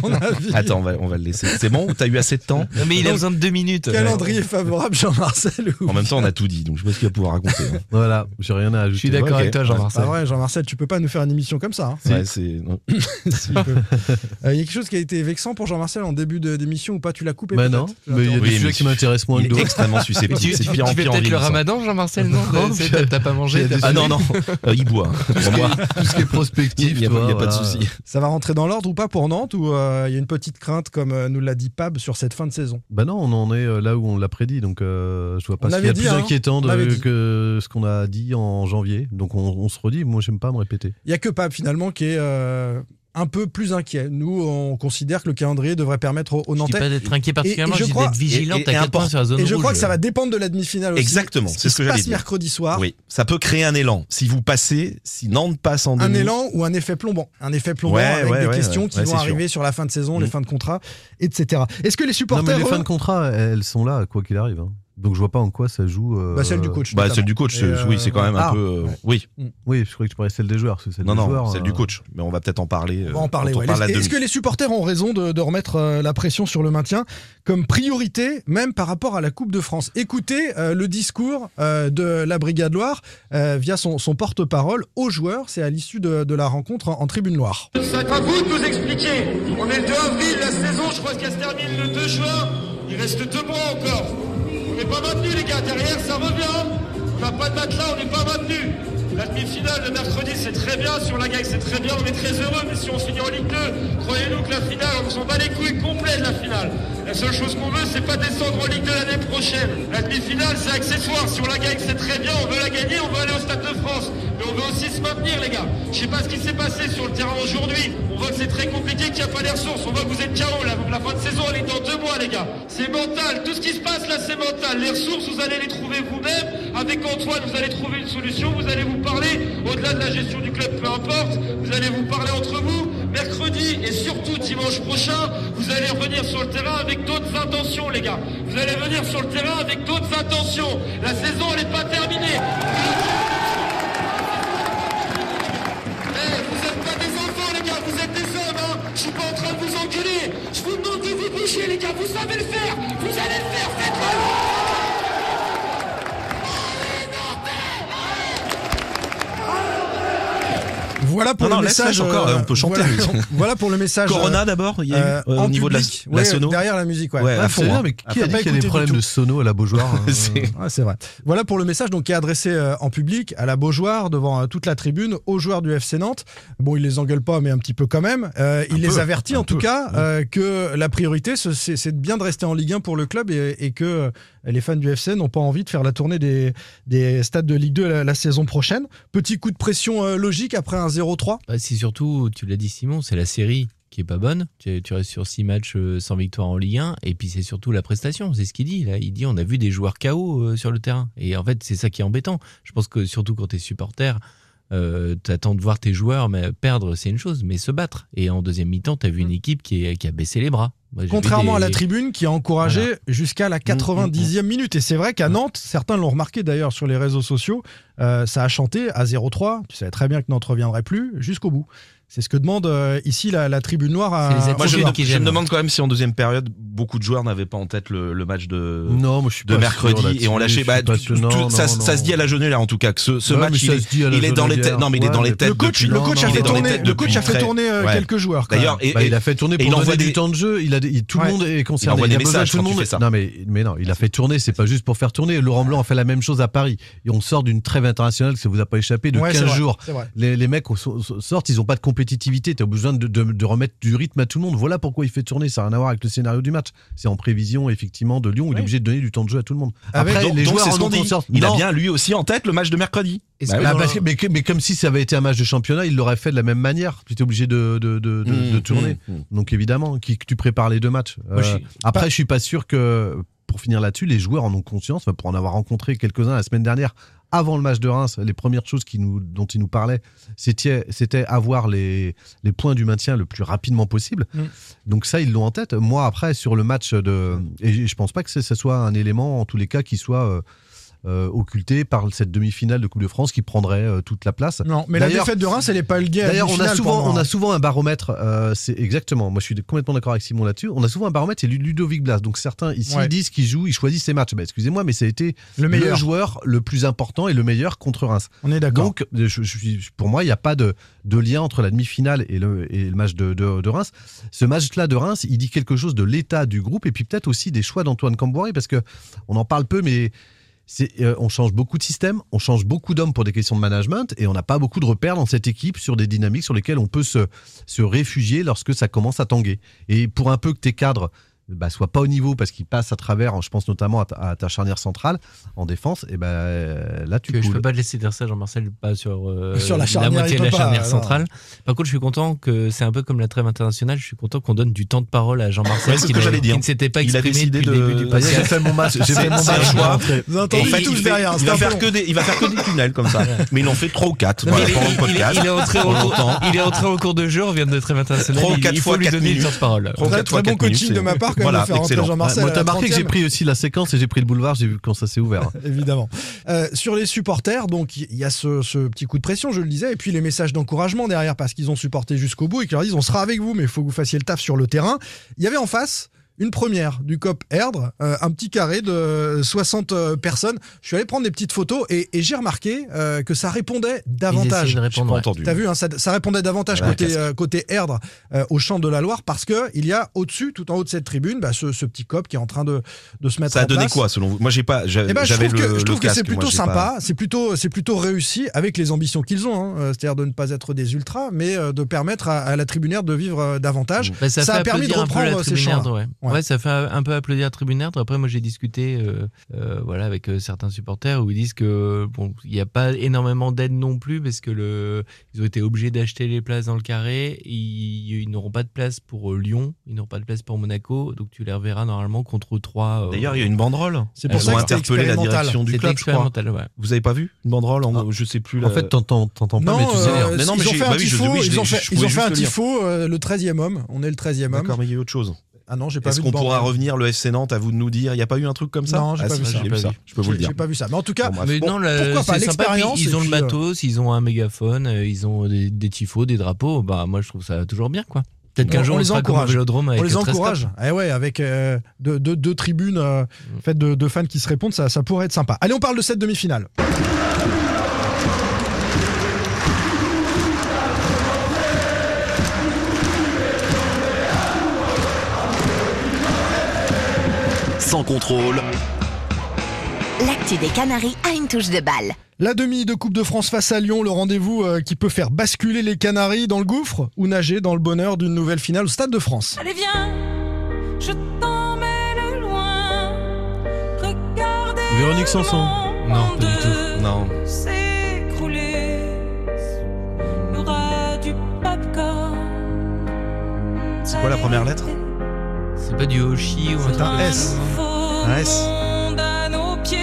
ton avis. Attends, on va, on va le laisser. C'est bon T'as eu assez de temps Non, mais il a Donc, besoin de deux minutes. Calendrier favorable, Jean-Marcel ou En même temps, on a tout dit, donc je sais pas ce qu'il va pouvoir raconter. hein. Voilà, j'ai rien à ajouter. Je suis d'accord avec toi, Jean-Marcel. vrai, Jean-Marcel, tu peux pas nous faire une émission comme ça. hein. Ouais, c'est. Si, il. Euh, Il y a quelque chose qui a été vexant pour Jean-Marcel en début d'émission ou pas? Tu l'as coupé Bah peut-être? non, mais il y a des sujets mais qui m'intéressent moins Il que est d'autres. extrêmement susceptible. C'est pire en pire ramadan, Jean-Marcel, non Non, T'as t'as pas mangé t'as pas- Ah non, non, euh, il boit. Pour moi, Tout ce qui est prospectif, il n'y a, y a pas de voilà. souci. Ça va rentrer dans l'ordre ou pas pour Nantes ou euh, il y a une petite crainte, comme euh, nous l'a dit Pab, sur cette fin de saison? Bah non, on en est euh, là où on l'a prédit, donc euh, je vois pas On ce qu'il y a de plus hein, inquiétant de- que ce qu'on a dit en janvier. Donc on, on se redit, moi j'aime pas me répéter. Il y a que Pab finalement qui est euh, un peu plus inquiet. Nous, on considère que le calendrier devrait permettre aux, aux Je dis Nantais. pas d'être inquiet particulièrement, et je je dis crois- d'être vigilante et- et à quel important- point sur la zone Et je rouge. crois que ça va dépendre de la demi-finale aussi. Exactement, Ce c'est ce que se j'allais passe dire. mercredi soir. Oui, ça peut créer un élan. Si vous passez, si Nantes passe en Un demi. élan ou un effet plombant. Un effet plombant Ouais, avec ouais, des ouais, questions ouais. qui Ouais, vont sûr. arriver sur la fin de saison, les Mm. fins de contrat, etc. Est-ce que les Non supporters. mais les eux- fins de contrat, elles sont là, quoi qu'il arrive. hein. Donc je vois pas en quoi ça joue. euh, Bah, celle du coach. Bah, celle du coach, c'est- euh, oui, c'est quand même un ah. peu. euh, Oui, Oui, je croyais que tu parlais celle des joueurs. celle non, des non, joueurs, celle euh, du coach. Mais on va peut-être en parler. On va euh, en parler. ouais. parle Est-ce que les supporters ont raison de, de remettre euh, la pression sur le maintien comme priorité, même par rapport à la Coupe de France? Écoutez euh, le discours euh, de la Brigade Loire euh, via son, son porte-parole aux joueurs. C'est à l'issue de, de la rencontre en, en Tribune Loire. C'est à vous de nous expliquer. On est le 2 avril, la saison, je crois qu'elle se termine le 2 juin. Il reste deux mois encore. On n'est pas maintenu, les gars. Derrière, ça revient. On n'a pas de matelas, on n'est pas maintenu. La demi-finale de mercredi, c'est très bien. Si on la gagne, c'est très bien. On est très heureux. Mais si on finit en Ligue 2, croyez-nous que la finale, on s'en bat les couilles complets de la finale. La seule chose qu'on veut, c'est pas descendre en Ligue 2 l'année prochaine. La demi-finale, c'est accessoire. Si on la gagne, c'est très bien. On veut la gagner, on veut aller Mais on veut aussi se maintenir, les gars. Je sais pas ce qui s'est passé sur le terrain aujourd'hui. On voit que c'est très compliqué, qu'il n'y a pas les ressources. On voit que vous êtes KO. La, la fin de saison, elle est dans deux mois, les gars. C'est mental. Tout ce qui se passe là, c'est mental. Les ressources, vous allez les trouver vous-même. Avec Antoine, vous allez trouver une solution. Vous allez vous parler. Au-delà de la gestion du club, peu importe. Vous allez vous parler entre vous. Mercredi et surtout dimanche prochain, vous allez revenir sur le terrain avec d'autres intentions, les gars. Vous allez venir sur le terrain avec d'autres intentions. La saison, elle n'est pas terminée. Je vous demande de vous bouger, les gars, vous savez le faire. Vous allez le faire, faites-le Voilà pour Non, non, le message. encore, euh, on peut chanter. Voilà, voilà pour le message. Corona euh, d'abord, il y a eu, euh, en au niveau de la, public. la Ouais, sono. Derrière la musique, ouais. Ouais, À à fond, hein. Ah, mais qui Après, a dit qu'il y a des problèmes de tout. sono à la Beaujoire euh, C'est- Ouais, c'est vrai. Voilà pour le message donc, qui est adressé euh, en public à la Beaujoire devant euh, toute la tribune aux joueurs du FC Nantes. Bon, il les engueule pas, mais un petit peu quand même. Euh, il les peu, avertit un en tout peu. cas euh, que la priorité, ce- c'est bien de rester en Ligue 1 pour le club et, et que euh, les fans du FC n'ont pas envie de faire la tournée des, des stades de Ligue 2 la, saison prochaine. Petit coup de pression euh, logique après un 0-3. Bah, c'est surtout, tu l'as dit Simon, c'est la série qui est pas bonne. Tu, tu restes sur six matchs euh, sans victoire en Ligue 1, et puis c'est surtout la prestation. C'est ce qu'il dit. Là, il dit on a vu des joueurs KO euh, sur le terrain, et en fait c'est ça qui est embêtant. Je pense que surtout quand t'es supporter, euh, t'attends de voir tes joueurs, mais perdre c'est une chose, mais se battre. Et en deuxième mi-temps, t'as vu une équipe qui, est- qui a baissé les bras. Moi, Contrairement des- à la tribune qui a encouragé Voilà. jusqu'à la 90e minute. Et c'est vrai qu'à Nantes, certains l'ont remarqué d'ailleurs sur les réseaux sociaux, euh, ça a chanté à 0-3. Tu savais très bien que Nantes reviendrait plus jusqu'au bout. C'est ce que demande euh, ici la, la tribune noire à. Moi, je, qui je me demande quand même si en deuxième période, beaucoup de joueurs n'avaient pas en tête le, le match de, Non, moi je suis de pas mercredi et on lâchait. Bah, tout- sûr. tout- Non, ça, non, ça se dit à la Jeunelle en tout cas que ce, ce Ouais, match, il ça est, se dit à la il est dans les têtes. Non, mais il est dans les têtes le coach, depuis- le coach a il fait tourner, têtes le coach depuis a fait très- tourner euh, quelques joueurs. D'ailleurs, Bah, il a fait tourner pour il donner envoie du temps de jeu. Il a, il- tout le monde est concerné. envoie des a besoin tout le monde. Non mais, mais non, il a fait tourner. C'est pas juste pour faire tourner. Laurent Blanc a fait la même chose à Paris. Et on sort d'une trêve internationale, ça vous a pas échappé, de Ouais, c'est 15 vrai, jours. Les, mecs so- so- sortent, ils ont pas de compétitivité. Tu as besoin de, de- de remettre du rythme à tout le monde. Voilà pourquoi il fait tourner. Ça n'a rien à voir avec le scénario du match. C'est en prévision effectivement de Lyon où il est obligé de donner du temps de jeu à tout le monde. Avec- Après, donc- les joueurs en ont dit. conscience. Il a bien lui aussi en tête le match de mercredi. Bah. Ah, parce que- mais, comme si ça avait été un match de championnat, il l'aurait fait de la même manière. Tu étais obligé de, de, de, de- Mmh, de tourner. mmh, mmh. Donc évidemment, qui, que tu prépares les deux matchs. Moi, je Euh, suis- après, je suis pas sûr que, pour finir là-dessus, les joueurs en ont conscience. Enfin, pour en avoir rencontré quelques-uns la semaine dernière, avant le match de Reims, les premières choses qui nous, dont ils nous parlaient, c'était c'était avoir les, les points du maintien le plus rapidement possible. Mm. Donc ça, ils l'ont en tête. Moi, après, sur le match de... Et je pense pas que ce ce soit un élément, en tous les cas, qui soit... euh, euh, occulté par cette demi-finale de Coupe de France qui prendrait euh, toute la place. Non, mais la défaite de Reims, elle est pas liée à D'ailleurs, on a souvent, on a souvent un baromètre. euh, c'est exactement. Moi, je suis complètement d'accord avec Simon là-dessus. On a souvent un baromètre. C'est Ludovic Blas. Donc certains ici Ouais. disent qu'il joue, il choisit ses matchs. Bah, excusez-moi, mais ça a été Le meilleur. joueur le plus important et le meilleur contre Reims. On est d'accord. Donc, je- je suis- pour moi, il n'y a pas de, de lien entre la demi-finale et le, et le match de, de- de Reims. Ce match-là de Reims, il dit quelque chose de l'état du groupe et puis peut-être aussi des choix d'Antoine Camboire parce que on en parle peu, mais euh, on change beaucoup de système, on change beaucoup d'hommes pour des questions de management et on n'a pas beaucoup de repères dans cette équipe sur des dynamiques sur lesquelles on peut se, se réfugier lorsque ça commence à tanguer. Et pour un peu que tes cadres bah, soient pas au niveau parce qu'ils passent à travers, je pense notamment à ta, à ta charnière centrale en défense, et ben là tu que je peux pas te laisser dire ça, Jean-Marcel, pas sur, euh, Sur la charnière, moitié de la pas, charnière non. centrale. Par contre, je suis content que c'est un peu comme la trêve internationale. Je suis content qu'on donne du temps de parole à Jean-Marcel Ouais, qui, que ne- j'allais dire. qui ne s'était pas Il a exprimé décidé depuis de- le début du j'ai podcast. fait mon match, j'ai C'est- fait mon match. choix. Vous entendez En fait tous il, fait- derrière. il va faire que des, il va faire que des tunnels comme ça. Mais il en fait trois ou quatre. Non, mais voilà, il, pendant le podcast. il est entré en, l'entend. il est entré en cours de jeu, on vient de trêve internationale. Trois ou il, quatre il faut fois lui donner temps de parole. Très, bon coaching de ma part quand Voilà, faire excellent. Jean-Marcel. Moi, t'as marqué que j'ai 30e. pris aussi la séquence et j'ai pris le boulevard, j'ai vu quand ça s'est ouvert. Évidemment. Euh, sur les supporters, donc il y a ce, ce petit coup de pression, je le disais, et puis les messages d'encouragement derrière parce qu'ils ont supporté jusqu'au bout et qu'ils leur disent on sera avec vous, mais il faut que vous fassiez le taf sur le terrain. Il y avait en face une première du COP Erdre, euh, un petit carré de 60 euh, personnes. Je suis allé prendre des petites photos et, et j'ai remarqué euh, que ça répondait davantage. entendu. T'as vu, hein, ça, ça répondait davantage Voilà, côté, euh, Erdre euh, au champ de la Loire parce que il y a au-dessus, tout en haut de cette tribune, bah, ce, ce petit COP qui est en train de, de se mettre Ça a en donné place. quoi selon vous? Moi j'ai pas. Eh ben, je J'avais trouve le, que, je le trouve que c'est moi, plutôt sympa, pas- c'est plutôt, c'est plutôt réussi avec les ambitions qu'ils ont, hein. C'est-à-dire de ne pas être des ultras, mais de permettre à, à la tribunaire de vivre davantage. Bah, ça, Ça a permis de reprendre ces ouais. Ouais. Ouais. ça fait un peu applaudir la tribune Erdre. Après, moi, j'ai discuté euh, euh, voilà, avec euh, certains supporters où ils disent que bon, il n'y a pas énormément d'aide non plus parce que le, ils ont été obligés d'acheter les places dans le carré. Ils, ils n'auront pas de place pour euh, Lyon, ils n'auront pas de place pour Monaco, donc tu les reverras normalement contre 3 D'ailleurs, il y a une banderole. C'est pour Ils ça c'était interpellé la direction du C'était club, je crois. expérimental, ouais. Vous avez pas vu une banderole en, Je sais plus. En fait, t'entends t'entends pas, Non, mais tu sais euh. Mais non, mais ils ont fait bah un tifo, ils ont fait, un tifo le 13e homme. On est le 13e homme. D'accord, mais il y a eu autre chose. Ah non, j'ai pas Est-ce qu'on pourra revenir le FC Nantes À vous de nous dire. Il n'y a pas eu un truc comme ça? Non, j'ai Ah, pas si, vu ça. j'ai vu ça. Je peux vous le dire. j'ai pas vu ça. Mais en tout cas, Bon. Mais bon, non, la- pourquoi pas c'est sympa, l'expérience Ils ont le euh, matos, ils ont un mégaphone, euh, ils ont des, des tifos, des drapeaux. Bah, moi, je trouve ça toujours bien, quoi. Peut-être qu'un jour, on les encourage. On les 13 encourage. Eh ouais, avec euh, deux, deux- deux tribunes euh, Mm. faites de, de fans qui se répondent, ça, ça pourrait être sympa. Allez, on parle de cette demi-finale. Contrôle. L'actu des Canaries a une touche de balle. La demi de Coupe de France face à Lyon, le rendez-vous euh, qui peut faire basculer les Canaries dans le gouffre ou nager dans le bonheur d'une nouvelle finale au Stade de France. Allez viens, je t'emmène loin. Regardez Véronique le Sanson. Non, pas du tout. Non. C'est quoi la première lettre? C'est pas du Hoshi ou un S. pieds.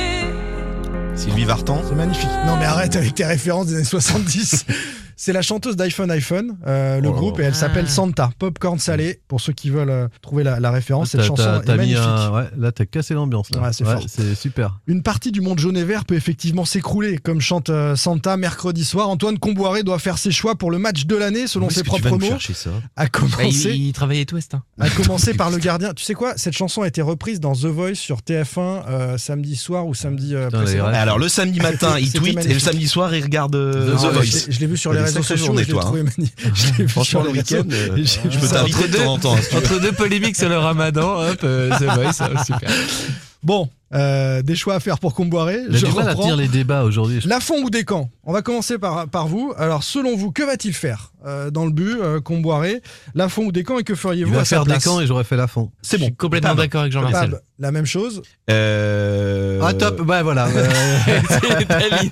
Sylvie Vartan. C'est magnifique. Non mais arrête avec tes références des années 70. C'est la chanteuse d'iPhone iPhone, euh, le Oh groupe, et elle s'appelle Ah. Santa, Popcorn Salé, pour ceux qui veulent euh, trouver la, la référence. Cette T'as- chanson est magnifique. un- ouais, là, t'as cassé l'ambiance. là. Ouais, c'est fort. C'est super. Une partie du monde jaune et vert peut effectivement s'écrouler, comme chante euh, Santa mercredi soir. Antoine Comboiré doit faire ses choix pour le match de l'année, selon ses propres mots. chercher ça À Bah, commencer, il, il travaillait à West. Hein. à commencer par le gardien. Tu sais quoi? Cette chanson a été reprise dans The Voice sur TF1 euh, samedi soir ou samedi euh, Putain. Alors le samedi matin, il tweet et le samedi soir, il regarde euh, Non, The Voice. je l'ai- vu sur les des réseaux sociaux, toi, hein. Franchement, sur le week-end, Et j'ai- je peux ça- t'inviter de temps en temps. si tu veux. Entre deux polémiques sur le ramadan, hop, euh, The Voice, euh, super. Bon, euh, des choix à faire pour Comboiré. J'ai Je mal à les débats aujourd'hui. Lafont ou Descamps On va commencer par, par vous. Alors, selon vous, que va-t-il faire euh, dans le but, euh, Comboiré? Lafont ou Descamps, et que Il feriez-vous va à sa faire des place? camps et j'aurais fait la fond. C'est bon. Complètement d'accord avec Jean-Marcel. La même chose? Euh... Ah top, bah voilà. euh,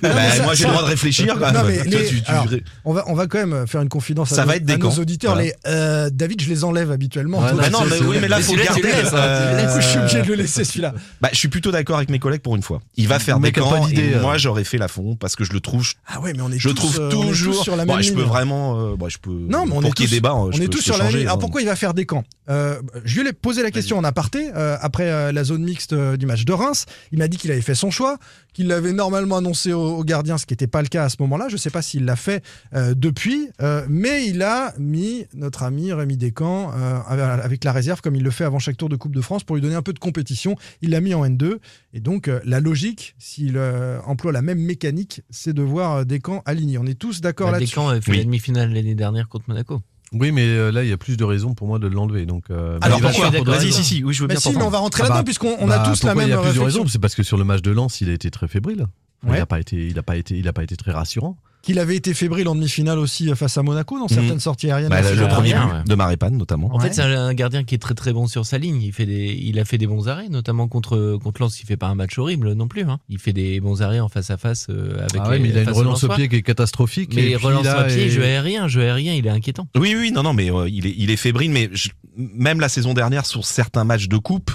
Bah, ça- moi j'ai le droit de réfléchir quand même. Non, mais Toi, les- tu- tu- alors, on, va, on va quand même faire une confidence à, Ça nos, va être des à nos camps. auditeurs. Voilà. Les, euh, David, je les enlève habituellement. Ouais, Bah non, mais c'est- oui, mais là faut garder. je suis obligé de le laisser celui-là. Bah, je suis plutôt d'accord avec mes collègues pour une fois. Il va faire des camps et euh. moi j'aurais fait la fond parce que je le trouve. Ah ouais, mais on est Je tous, trouve euh, on est tous toujours. sur la Bon, même je peux vraiment. euh, bon, je peux. Non, mais on pour qu'il y ait débat, hein, on je est peux- tous je sur la même. Alors hein. pourquoi il va faire des camps? Euh, Je lui ai posé la question en aparté après la zone mixte du match de Reims. Il m'a dit qu'il avait fait son choix, qu'il l'avait normalement annoncé au, au gardien, ce qui n'était pas le cas à ce moment-là. Je ne sais pas s'il l'a fait euh, depuis, euh, mais il a mis notre ami Rémi Descamps euh, avec la réserve, comme il le fait avant chaque Tour de Coupe de France, pour lui donner un peu de compétition. Il l'a mis en N2. Et donc, euh, la logique, s'il euh, emploie la même mécanique, c'est de voir Descamps aligné. On est tous d'accord Bah, là-dessus. Descamps a fait Oui. la demi-finale l'année dernière contre Monaco. Oui, mais euh, là, il y a plus de raisons pour moi de l'enlever. Donc, euh, Alors pourquoi Vas-y, si, si, oui, je veux Mais bien si, mais on va rentrer Ah là-dedans bah, puisqu'on on bah, a tous la même Il y a plus de raisons? C'est parce que sur le match de Lens, il a été très fébrile. Il n'a pas été, il a pas été, il a pas été très rassurant. Qu'il avait été fébrile en demi-finale aussi euh, face à Monaco dans certaines Mhm. sorties aériennes. Bah, le premier but de Marépane notamment. En Ouais. fait, c'est un, gardien qui est très très bon sur sa ligne. Il fait des, il a fait des bons arrêts, notamment contre contre Lens. Il fait pas un match horrible non plus. Hein. Il fait des bons arrêts en face à face euh, avec. Ah ouais, les- mais il a une relance au pied qui est catastrophique. Mais et relance au pied, et- jeu aérien, jeu aérien, il est inquiétant. Oui, oui, non, non, mais euh, il, est, il est fébrile. Mais je- même la saison dernière, sur certains matchs de coupe,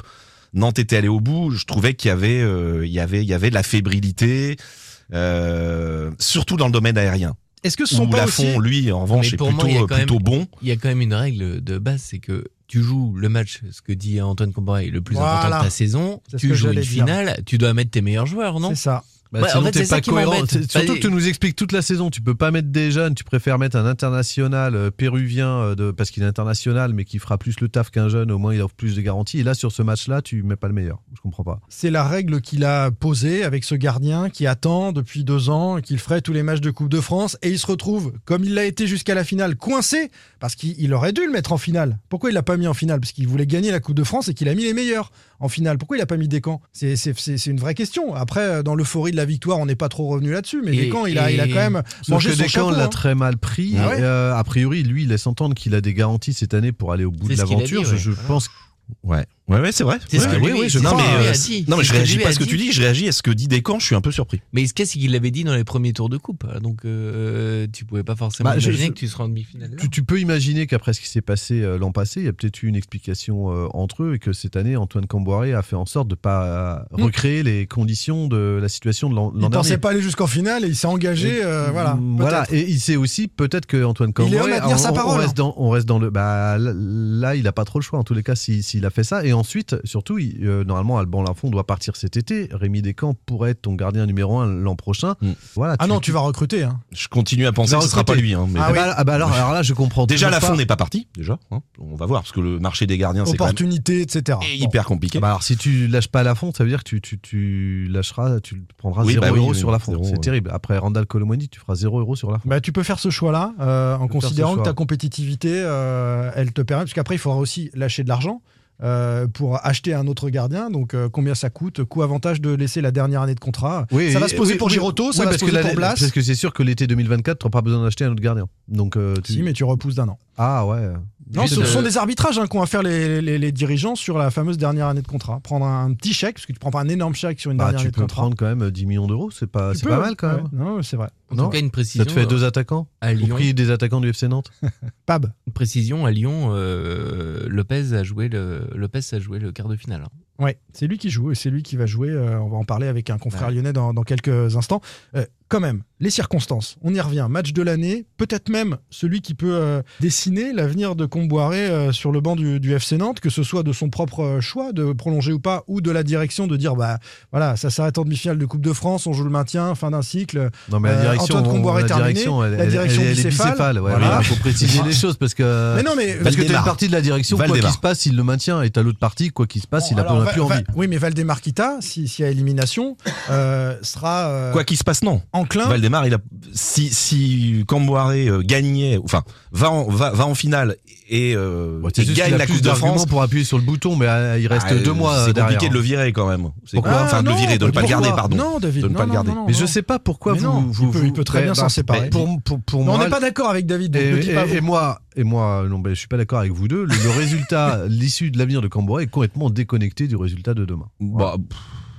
Nantes était allé au bout. Je trouvais qu'il y avait, euh, il y avait, il y avait de la fébrilité, euh, surtout dans le domaine aérien. Est-ce que ce sont Où pas Lafont, aussi lui, en revanche, Mais est pour moi, il y a plutôt, même- bon. Il y a quand même une règle de base, c'est que tu joues le match, ce que dit Antoine Comboiré, le plus Voilà. important de ta saison. Tu joues une dire. finale, tu dois mettre tes meilleurs joueurs, non? C'est ça. Bah, Ouais, en sinon, fait, t'es c'est ça pas qui cohérent. Surtout Bah, que tu nous expliques toute la saison. Tu peux pas mettre des jeunes. Tu préfères mettre un international euh, péruvien euh, de, parce qu'il est international, mais qui fera plus le taf qu'un jeune. Au moins, il offre plus de garanties. Et là, sur ce match-là, tu mets pas le meilleur. Je comprends pas. C'est la règle qu'il a posée avec ce gardien qui attend depuis deux ans et qu'il ferait tous les matchs de Coupe de France. Et il se retrouve, comme il l'a été jusqu'à la finale, coincé parce qu'il il aurait dû le mettre en finale. Pourquoi il l'a pas mis en finale? Parce qu'il voulait gagner la Coupe de France et qu'il a mis les meilleurs en finale. Pourquoi il a pas mis Descamps C'est c'est- c'est- c'est une vraie question. Après, euh, dans l'euphorie de la victoire, on n'est pas trop revenu là-dessus. Mais Et- Descamps, il a, il a quand même mangé que son Deschamps chapeau. l'a hein. très mal pris. Ah ouais Euh, a priori, lui, il laisse entendre qu'il a des garanties cette année pour aller au bout C'est de l'aventure. dit, Je, ouais. je Voilà. pense. Ouais, ouais, ouais, c'est vrai. C'est ce Ouais, que oui, lui- oui, je c'est non, ce mais, que lui euh, a dit. non, mais je réagis pas à ce que dit. tu dis, je réagis à ce que dit Descamps. Je suis un peu surpris? Mais qu'est-ce qu'il avait dit dans les premiers tours de coupe? Donc euh, tu pouvais pas forcément Bah, je- imaginer je- que tu seras en demi-finale. Tu, tu peux imaginer qu'après ce qui s'est passé euh, l'an passé, il y a peut-être eu une explication euh, entre eux et que cette année, Antoine Camboiré a fait en sorte de pas euh, Mm. recréer les conditions de la situation de l'an Il l'an pensait dernier. pas aller jusqu'en finale et il s'est engagé. euh, voilà. Mm, Voilà, et il sait aussi peut-être que Antoine Il est Camboiré, homme à tenir sa parole. reste dans, on reste dans le, bah là, il a pas trop le choix en tous les cas s'il s'il a fait ça. Et ensuite, surtout, il- euh, normalement, Alban Lafont doit partir cet été. Rémi Descamps pourrait être ton gardien numéro un l'an prochain. Mm. Voilà. Ah non, tu vas recruter. hein. Je continue à penser que ce sera pas lui. Hein, mais- Ah, bah, ah bah alors, alors là, je comprends. Déjà, Lafont n'est pas parti. Déjà, hein. on va voir parce que le marché des gardiens c'est quand même Opportunité, etc. Bon. hyper compliqué. Bah alors, si tu lâches pas Lafont, ça veut dire que tu, tu, tu lâcheras, tu prendras Oui, 0 bah oui, euros oui, sur Lafont. C'est terrible. Après Randall Colomwani, tu feras 0 euros sur Lafont. Bah, tu peux faire ce choix-là euh, en considérant que ta compétitivité, euh, elle te permet, parce qu'après, il faudra aussi lâcher de l'argent. Euh, pour acheter un autre gardien, donc euh, combien ça coûte, coût avantage de laisser la dernière année de contrat? Oui, ça va se poser oui, pour oui, Giroto, ça oui, va parce se poser pour Blas. Parce que c'est sûr que l'été 2024, tu n'auras pas besoin d'acheter un autre gardien. Donc, euh, tu... Si, mais tu repousses d'un an. Ah ouais. Non, ce sont des arbitrages hein, qu'ont à faire les, les- les dirigeants sur la fameuse dernière année de contrat. Prendre un petit chèque, parce que tu prends pas un énorme chèque sur une Bah, dernière tu année de peux contrat. prendre quand même 10 millions d'euros, c'est pas, Tu peux, pas mal quand même. Ouais, Non, c'est vrai. En Non tout cas, une Ça précision. te fait deux attaquants à Au Lyon. prix des attaquants du FC Nantes Pab. Une précision à Lyon, euh, Lopez a joué le Lopez a joué le quart de finale. hein. Ouais, c'est lui qui joue et c'est lui qui va jouer. euh, on va en parler avec un confrère Ouais. lyonnais dans, dans quelques instants. Euh, quand même, les circonstances, on y revient. Match de l'année, peut-être même celui qui peut euh, dessiner l'avenir de Comboiré euh, sur le banc du, du FC Nantes, que ce soit de son propre choix de prolonger ou pas, ou de la direction de dire bah voilà, ça s'arrête en demi-finale de Coupe de France, on joue le maintien, fin d'un cycle. Non, mais la direction, Antoine Comboiré terminé, direction, elle, la direction elle- elle est bicéphale. bicéphale. ouais, Voilà. faut préciser les choses parce que. Mais non, mais Parce que tu as une partie de la direction, quoi qu'il se passe, il le maintient, et t'as l'autre partie, quoi qu'il se passe, Bon, il a alors, Va- plus va- envie. oui, mais Valdemar Kita, si- s'il y a élimination, euh, sera. euh, Quoi qu'il se passe, non. Enclin. Valdemar, il a, si, si Camboiré euh, gagnait, enfin, va en, va, va en finale et, euh, et gagne a la plus Coupe de France, pour appuyer sur le bouton, mais euh, il reste ah, deux mois C'est derrière. compliqué de le virer quand même. C'est Pourquoi quoi Enfin, de le Ah, virer, de non, ne pas le pourquoi garder, pardon. Non, David, De ne non, pas le garder. non, non, Mais je sais pas pourquoi Mais vous, non, vous, il peut- vous- il peut très bien s'en séparer. Pour, pour, pour Mais moi, on n'est pas d'accord avec David. donc Et, le dis pas et- vous. et moi, et moi, non, ben, je suis pas d'accord avec vous deux. Le, le résultat, l'issue de l'avenir de Camboire est complètement déconnecté du résultat de demain. Bah,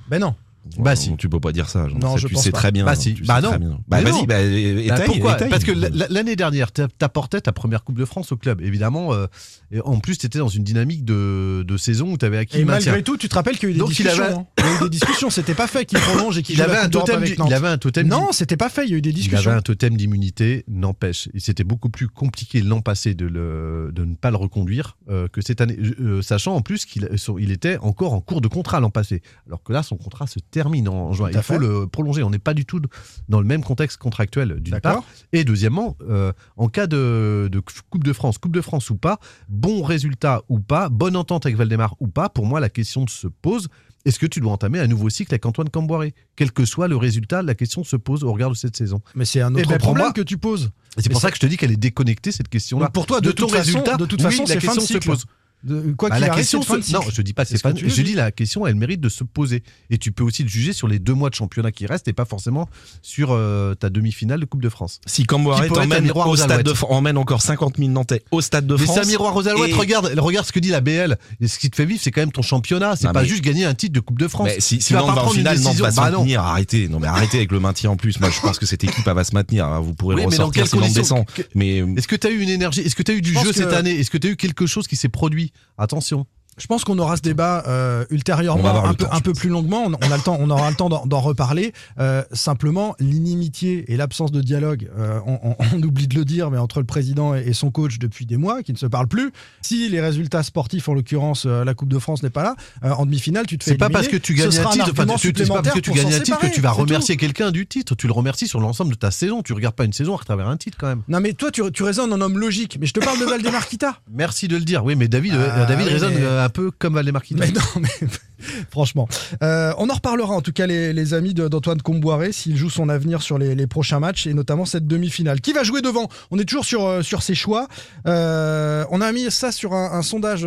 Ben non. Bah si. Tu peux pas dire ça. Jean. Non, je tu pense sais pas. très bien. Bah si. tu sais Bah non. Bah vas-y, non. bah, Bah, pourquoi. Parce que l'année dernière, t'a- t'apportais ta première Coupe de France au club. Évidemment, euh, et en plus, tu étais dans une dynamique de, de saison où tu avais acquis Et malgré tout, tu te rappelles qu'il y a eu des Donc, il discussions. avait- hein. Il y a eu des discussions. C'était pas fait qu'il prolonge et qu'il Il avait, un totem, il avait un totem Non, c'était pas fait. Il y a eu des Il avait discussions. un totem d'immunité, n'empêche. C'était beaucoup plus compliqué l'an passé de, le, de ne pas le reconduire euh, que cette année. Euh, sachant en plus qu'il il était encore en cours de contrat l'an passé. Alors que là, son contrat se termine en, juin. Il faut le prolonger. On n'est pas du tout dans le même contexte contractuel, d'une part. Et deuxièmement, euh, en cas de, de Coupe de France, Coupe de France ou pas, bon résultat ou pas, bonne entente avec Valdemar ou pas, pour moi, la question se pose. Est-ce que tu dois entamer un nouveau cycle avec Antoine Camboiré Quel que soit le résultat, la question se pose au regard de cette saison. Mais c'est un Eh autre ben, problème moi- que tu poses. C'est pour ça que je te dis qu'elle est déconnectée cette question-là. Pour toi, de ton toute façon- résultat, de toute oui, façon, la fin question se pose. De- quoi Bah, qu'il la arrive, question se- non, je dis pas C'est c'est ce pas. Je dis la question, elle mérite de se poser. Et tu peux aussi le juger sur les deux mois de championnat qui restent et pas forcément sur euh, ta demi-finale de Coupe de France. Si t'emmène miroir au stade de France, emmène encore 50 000 Nantais au stade de Mais France. c'est un miroir aux Alouettes. et- Regarde, regarde ce que dit la BL. Et ce qui te fait vivre, c'est quand même ton championnat. C'est pas mais- juste gagner un titre de Coupe de France. Mais si, Tu si Nantes va en finale, Nantes va se Bah maintenir. Arrêtez. Non, mais arrêtez avec le maintien en plus. Moi, je pense que cette équipe, elle va se maintenir. hein. Vous pourrez mais ressortir si Nantes descend. Mais Est-ce que tu as eu une énergie? Est-ce que tu as eu du jeu cette année? Est-ce que tu as eu quelque chose qui s'est produit? Attention. Je pense qu'on aura ce débat euh, ultérieurement, un peu, temps, un je peu plus longuement. On, on a le temps, on aura le temps d'en, reparler. Euh, simplement, l'inimitié et l'absence de dialogue, euh, on, oublie de le dire, mais entre le président et, et son coach depuis des mois, qui ne se parlent plus. Si les résultats sportifs, en l'occurrence la Coupe de France, n'est pas là, en demi-finale, tu te fais C'est pas parce que tu gagnes un titre, pas parce que tu gagnes un titre que tu vas remercier quelqu'un du titre. Tu le remercies sur l'ensemble de ta saison. Tu regardes pas une saison à travers un titre quand même. Non, mais toi, tu, tu raisonnes en homme logique. Mais je te parle de Valdemar Kita. Merci de le dire. Oui, mais David, Ah, David raisonne peu comme Valdemar Kita. Mais non, mais franchement. Euh, on en reparlera en tout cas, les, les amis d'Antoine Comboiré, s'il joue son avenir sur les, les prochains matchs et notamment cette demi-finale. Qui va jouer devant? On est toujours sur, euh, sur ses choix. Euh, on a mis ça sur un, sondage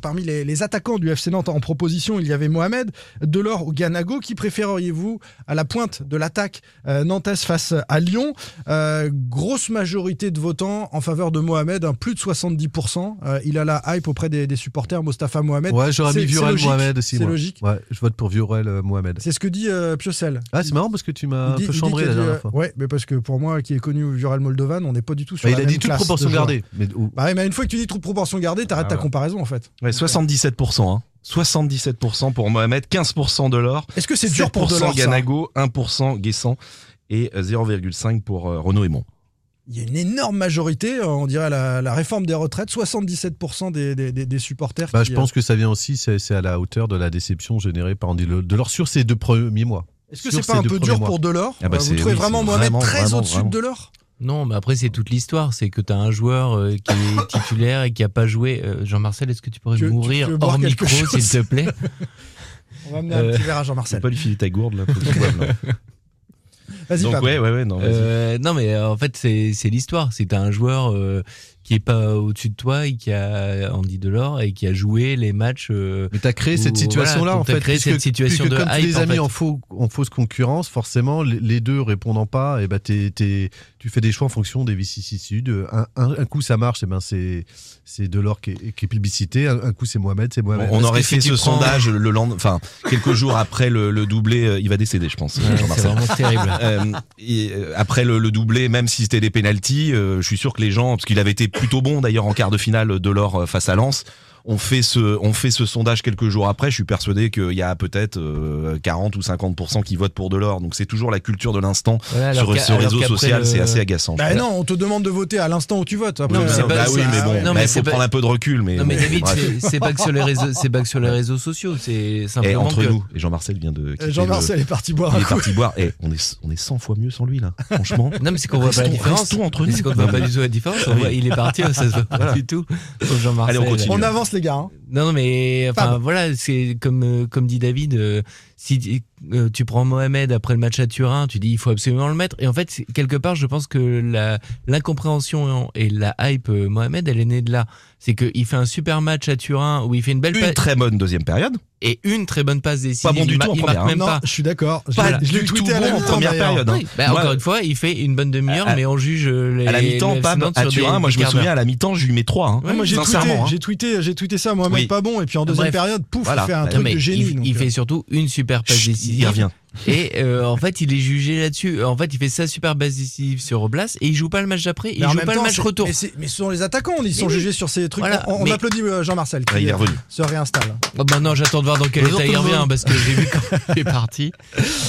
parmi les, les attaquants du FC Nantes en proposition. Il y avait Mohamed, Delors ou Ganago. Qui préféreriez-vous à la pointe de l'attaque nantaise face à Lyon? Grosse majorité de votants en faveur de Mohamed, hein, plus de 70%. Euh, il a la hype auprès des, des supporters, Mostafa Mohamed. Ouais, j'aurais C'est- mis Viorel logique, Mohamed aussi. C'est logique. Ouais, je vote pour Viorel euh, Mohamed. C'est ce que dit euh, Piocel. Ah, c'est marrant parce que tu m'as un Il peu il chambré la a dernière fois. Ouais, mais parce que pour moi, qui est connu Viral Moldovan, on n'est pas du tout sur Bah, la il a même dit toute proportion gardée. Mais, ou- Bah ouais, mais une fois que tu dis toute proportion gardée, t'arrêtes Ah ta ouais. comparaison en fait. ouais, 77%. Hein. 77% pour Mohamed, 15% de l'or. Est-ce que c'est dur pour 7% Delors Ganago, 1% Guessant et 0,5 pour euh, Renaud Aymon. Il y a une énorme majorité, euh, on dirait la, la réforme des retraites, 77% des, des, des- des supporters. bah, qui, je pense que ça vient aussi, c'est à la hauteur de la déception générée par Andy Le- Delors sur ces deux premiers mois. euh, Est-ce que c'est pas un peu dur mois. pour Delors Ah bah Euh, Vous trouvez oui, vraiment Mohamed vraiment, très au-dessus de. Delors Non, mais après, c'est toute l'histoire. C'est que tu as un joueur euh, qui est titulaire et qui a pas joué. Euh, Jean-Marcel, est-ce que tu pourrais Tu veux- tu mourir hors micro, s'il te plaît? On va amener un Euh, petit verre à Tu Jean-Marcel. peux pas lui filer ta gourde là, faut qu'il boive, là. Vas-y, Donc ouais, ouais, ouais, non. vas-y. Euh, non, mais euh, en fait, c'est c'est l'histoire. C'est un joueur euh, qui est pas au-dessus de toi et qui a Andy Delors et qui a joué les matchs. euh, Mais tu as créé cette situation-là voilà, en t'as fait. créé puisque- cette situation puisque de comme tu hype, les en as mis fait. en, faux, en fausse concurrence, forcément, les, les deux répondant pas, et bah t'es- t'es- tu fais des choix en fonction des vicissitudes. Un, un, un coup ça marche, et ben c'est c'est Delors qui est, qui est publicité. Un, un coup c'est Mohamed, c'est Mohamed. On aurait si fait ce prends- sondage le lendemain, enfin quelques jours après le, le doublé, euh, il va décéder, je pense. Ouais, c'est vraiment terrible. Euh, et, euh, après le, le doublé, même si c'était des pénalties, euh, je suis sûr que les gens, parce qu'il avait été plutôt bon d'ailleurs en quart de finale de l'or euh, face à Lens, on fait ce, on fait ce sondage quelques jours après. Je suis persuadé qu'il y a peut-être euh, 40 ou 50% qui votent pour Delors. Donc c'est toujours la culture de l'instant Voilà, sur ce réseau social, le- c'est assez agaçant. Bah non, on te demande de voter à l'instant où tu votes. Après, bah, pas- bah oui, mais bon, non, bah, mais faut pas- prendre un peu de recul. Mais Non, mais David, c'est- pas que sur les réseaux, c'est pas que sur les réseaux sociaux. C'est Et simplement entre que nous, et Jean-Marcel vient de. Jean-Marcel le- est parti boire Il est parti boire. Et on est, on est 100 fois mieux sans lui là. Franchement. Non, mais c'est qu'on voit pas la différence. entre nous. C'est qu'on voit pas du tout la différence. Il est parti, ça se voit pas du tout. Allez, on continue. On avance les gars. hein. Non, non, mais enfin Fab. voilà, c'est comme euh, comme dit David, euh, si euh, tu prends Mohamed après le match à Turin, tu dis il faut absolument le mettre. Et en fait, quelque part, je pense que l'incompréhension et la hype Mohamed, elle est née de là. C'est qu'il fait un super match à Turin où il fait une belle Une très bonne deuxième période. et une très bonne passe décisive. Pas bon du Il tout en il première, marque même non, pas. je suis d'accord. Je Pas l'ai- je l'ai du tout tweeté à la bon en mi-temps, première d'ailleurs. période. hein. Oui, bah, Moi, encore une fois, il fait une bonne demi-heure, à- mais on juge euh, les. à la mi-temps, les Nantes à sur des- Turin, moi des je me quarts souviens, à la mi-temps, je lui mets 3. Hein, Ouais, moi j'ai tweeté, sincèrement. hein. j'ai tweeté, j'ai tweeté ça à Mohamed Oui. Pabon et puis en deuxième Bref. période, pouf, Voilà. il fait un Non, truc mais de génie. il, donc, il euh, fait surtout une super passe Chut, décisive. il revient. Et euh, en fait, il est jugé là-dessus. En fait, il fait sa super décisive sur Oblas et il joue pas le match d'après. Il mais joue pas temps, le match retour. Mais, ce sont les attaquants, ils sont Mais oui. jugés sur ces trucs. Voilà, on on mais- applaudit euh, Jean-Marcel qui Ouais, il est revenu. se réinstalle. Oh, bah non, j'attends de voir dans quel état il revient parce que j'ai vu quand il est parti.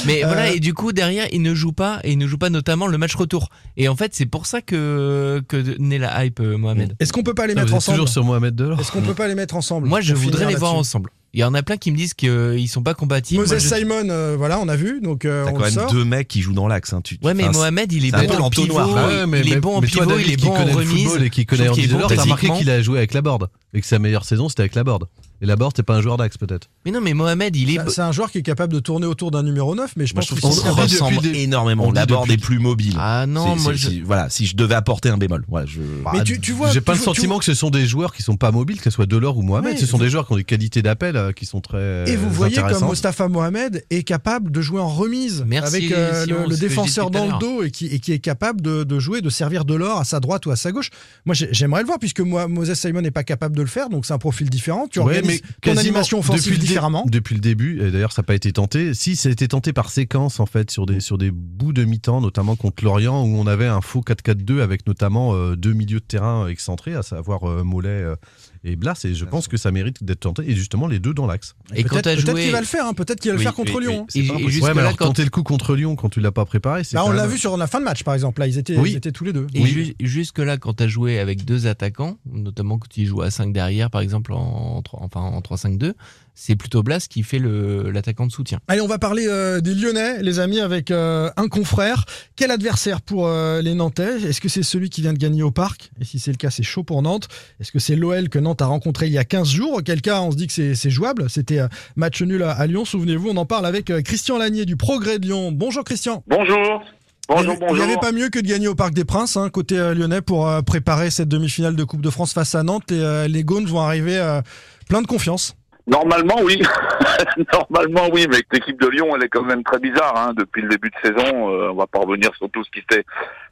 Mais Euh, voilà, et du coup derrière, il ne joue pas et il ne joue pas notamment le match retour. Et en fait, c'est pour ça que que naît la hype Mohamed. Est-ce qu'on peut pas les Ah, mettre ensemble toujours sur Mohamed Delors. Est-ce qu'on peut pas les mettre ensemble Moi, je voudrais les voir ensemble. Il y en a plein qui me disent qu'ils sont pas compatibles. Moses Moi, je- Simon, euh, voilà, on a vu, donc euh, T'as on quand le même sort. deux mecs qui jouent dans l'axe. Hein. Tu, Ouais, mais enfin, Mohamed, il est bon en pivot. l'entonnoir. Ouais, mais, il est mais- bon en pivot, David, il est bon en connaît le remise. football et qui connaît Andy Delors, t'as remarqué qu'il a joué avec la board et que sa meilleure saison c'était avec la board. Et la board, c'est pas un joueur d'axe peut-être. Mais non, mais Mohamed, il est. C'est- un joueur qui est capable de tourner autour d'un numéro 9, mais je pense qu'il ressemble dé- énormément. on La dit board depuis- est plus mobile. Ah non, moi je. voilà, si je devais apporter un bémol, voilà, je. Mais tu- tu vois, J'ai pas tu le vois- sentiment que ce sont des joueurs qui sont pas mobiles, que ce soit Delors ou Mohamed. Oui, ce sont vous- des joueurs qui ont des qualités d'appel euh, qui sont très Et vous voyez comme. Mostafa Mohamed est capable de jouer en remise Merci, avec euh, Simon, le, défenseur dans le dos et qui, et qui est capable de, de jouer, de servir de l'or à sa droite ou à sa gauche. Moi, j'ai- j'aimerais le voir puisque moi, Moses Simon n'est pas capable de le faire, donc c'est un profil différent. Tu Ouais, organises ton animation offensive depuis le différemment. depuis le début, et d'ailleurs ça n'a pas été tenté. Si, ça a été tenté par séquence en fait sur des, sur des bouts de mi-temps, notamment contre Lorient, où on avait un faux 4-4-2 avec notamment euh, deux milieux de terrain excentrés, à savoir euh, Mollet euh, et Blas. Et je pense que ça mérite d'être tenté. Et justement les deux dans l'axe. Et Peut-être joué. qu'il va le faire, hein, peut-être qu'il va le faire contre Lyon. Et- ouais, mais là, alors quand- tenter le coup contre Lyon quand tu l'as pas préparé, c'est Bah, on l'a même- vu sur la fin de match, par exemple. Là, ils étaient, Oui. ils étaient tous les deux. Et Oui. ju- jusque-là, quand tu as joué avec deux attaquants, notamment quand tu joues à 5 derrière, par exemple en, trois- enfin, en 3-5-2, c'est plutôt Blas qui fait l'attaquant de soutien. Allez, on va parler euh, des Lyonnais, les amis, avec euh, un confrère. Quel adversaire pour euh, les Nantais? Est-ce que c'est celui qui vient de gagner au Parc? Et si c'est le cas, c'est chaud pour Nantes. Est-ce que c'est l'OL que Nantes a rencontré il y a 15 jours? Auquel cas, on se dit que c'est jouable. C'était euh, match nul à, à Lyon, souvenez-vous. On en parle avec euh, Christian Lanier du Progrès de Lyon. Bonjour Christian. Bonjour. Bonjour, Il n'y avait pas mieux que de gagner au Parc des Princes, hein, côté euh, lyonnais, pour euh, préparer cette demi-finale de Coupe de France face à Nantes. Et euh, les Gaunes vont arriver euh, plein de confiance. Normalement, oui. Normalement, oui, mais l'équipe de Lyon, elle est quand même très bizarre. Hein. Depuis le début de saison, euh, on va pas revenir sur tout ce qui s'est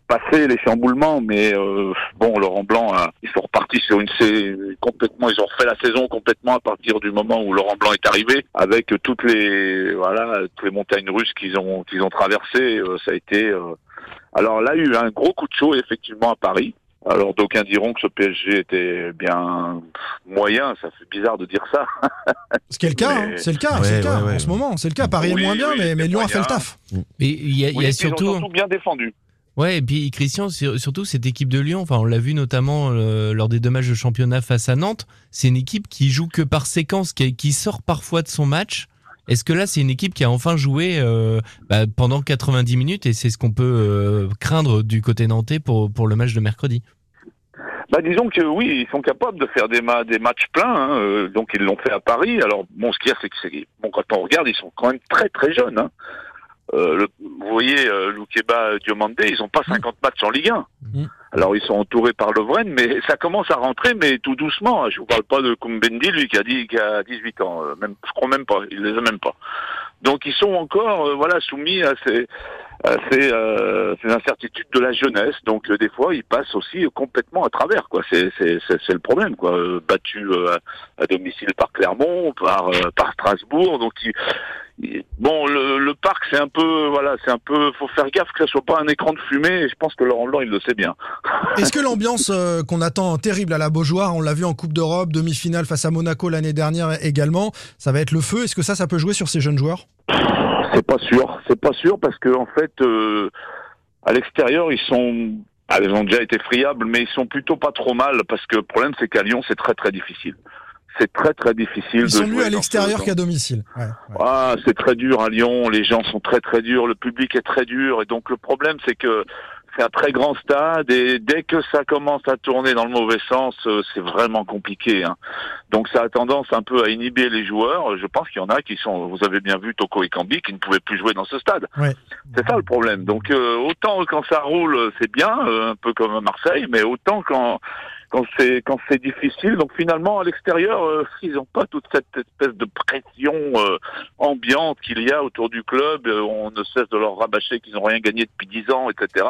passé, les chamboulements, mais euh, bon, Laurent Blanc, hein, ils sont repartis sur une complètement, ils ont refait la saison complètement à partir du moment où Laurent Blanc est arrivé, avec toutes les voilà, toutes les montagnes russes qu'ils ont qu'ils ont traversées. euh, ça a été. euh, Alors là, il y a eu un gros coup de chaud effectivement à Paris. Alors d'aucuns diront que ce PSG était bien moyen, ça fait bizarre de dire ça. Ce qui est le cas, Mais- hein, c'est le cas, Ouais, c'est le cas ouais, ouais. en ce moment. C'est le cas. Paris Oui, est moins bien, oui, mais, mais c'est Lyon a fait le taf. Mais il y a, y a ils ont surtout. surtout bien défendu. Ouais, et puis Christian, sur- surtout cette équipe de Lyon, enfin on l'a vu notamment euh, lors des deux matchs de championnat face à Nantes, c'est une équipe qui joue que par séquence, qui, qui sort parfois de son match. Est-ce que là c'est une équipe qui a enfin joué euh, bah, pendant 90 minutes et c'est ce qu'on peut euh, craindre du côté nantais pour, pour le match de mercredi? Bah disons que oui, ils sont capables de faire des, ma- des matchs pleins, hein, euh, donc ils l'ont fait à Paris. Alors bon, ce qu'il y a, c'est que bon quand on regarde, ils sont quand même très très jeunes. Hein. Euh, le- vous voyez, euh, Loukeba, Diomandé, ils ont pas 50 matchs en Ligue 1. Mm. Alors ils sont entourés par Lovren, mais ça commence à rentrer, mais tout doucement. hein. Je vous parle pas de Kumbendi, lui qui a dit qui a 18 ans, euh, même je crois même pas, il les a même pas. Donc ils sont encore euh, voilà soumis à ces ces, euh, ces incertitudes de la jeunesse. Donc euh, des fois ils passent aussi complètement à travers quoi. C'est c'est c'est c'est le problème quoi. Euh, battu euh, à, domicile par Clermont, par euh, Strasbourg. Donc bon le, parc c'est un peu voilà c'est un peu faut faire gaffe que ça soit pas un écran de fumée. Et je pense que Laurent Blanc il le sait bien. Est-ce que l'ambiance euh, qu'on attend terrible à la Beaujoire, on l'a vu en Coupe d'Europe, demi-finale face à Monaco l'année dernière également, ça va être le feu? Est-ce que ça, ça peut jouer sur ces jeunes joueurs? C'est pas sûr, c'est pas sûr parce que en fait, euh, à l'extérieur, ils sont, ah, ils ont déjà été friables, mais ils sont plutôt pas trop mal parce que le problème, c'est qu'à Lyon, c'est très très difficile. C'est très très difficile. Ils de sont mieux à l'extérieur qu'à domicile. Ouais, ouais. Ah, c'est très dur à Lyon. Les gens sont très très durs. Le public est très dur, et donc le problème, c'est que c'est un très grand stade et dès que ça commence à tourner dans le mauvais sens, euh, c'est vraiment compliqué. hein. Donc ça a tendance un peu à inhiber les joueurs. Je pense qu'il y en a qui sont, vous avez bien vu Toko et Kambi, qui ne pouvaient plus jouer dans ce stade. Ouais. C'est ça le problème. Donc euh, autant quand ça roule, c'est bien, euh, un peu comme à Marseille, mais autant quand quand c'est quand c'est difficile. Donc finalement à l'extérieur, euh, ils n'ont pas toute cette espèce de pression euh, ambiante qu'il y a autour du club. Euh, on ne cesse de leur rabâcher qu'ils n'ont rien gagné depuis dix ans, etc.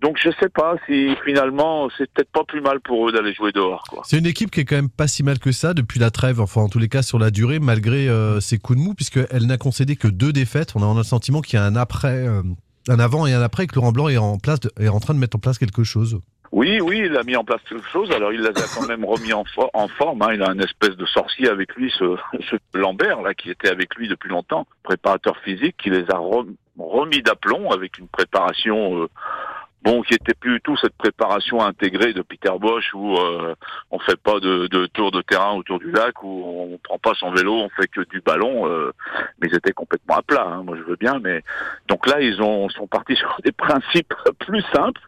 Donc je sais pas si finalement c'est peut-être pas plus mal pour eux d'aller jouer dehors. C'est une équipe qui est quand même pas si mal que ça depuis la trêve, enfin en tous les cas sur la durée, malgré ses coups de mou, puisqu'elle n'a concédé que deux défaites. On a le sentiment qu'il y a un après, un avant et un après, que Laurent Blanc est en, place est en train de mettre en place quelque chose. Oui, oui, il a mis en place quelque chose. Alors il les a quand même remis en, fo- en forme. hein. Il a un espèce de sorcier avec lui, ce, Lambert là, qui était avec lui depuis longtemps, préparateur physique, qui les a rem- remis d'aplomb avec une préparation. euh, Bon, qui était plus du tout cette préparation intégrée de Peter Bosch où euh, on fait pas de, de tour de terrain autour du lac, où on prend pas son vélo, on fait que du ballon. euh, mais ils étaient complètement à plat. hein. Moi, je veux bien, mais donc là, ils ont sont partis sur des principes plus simples,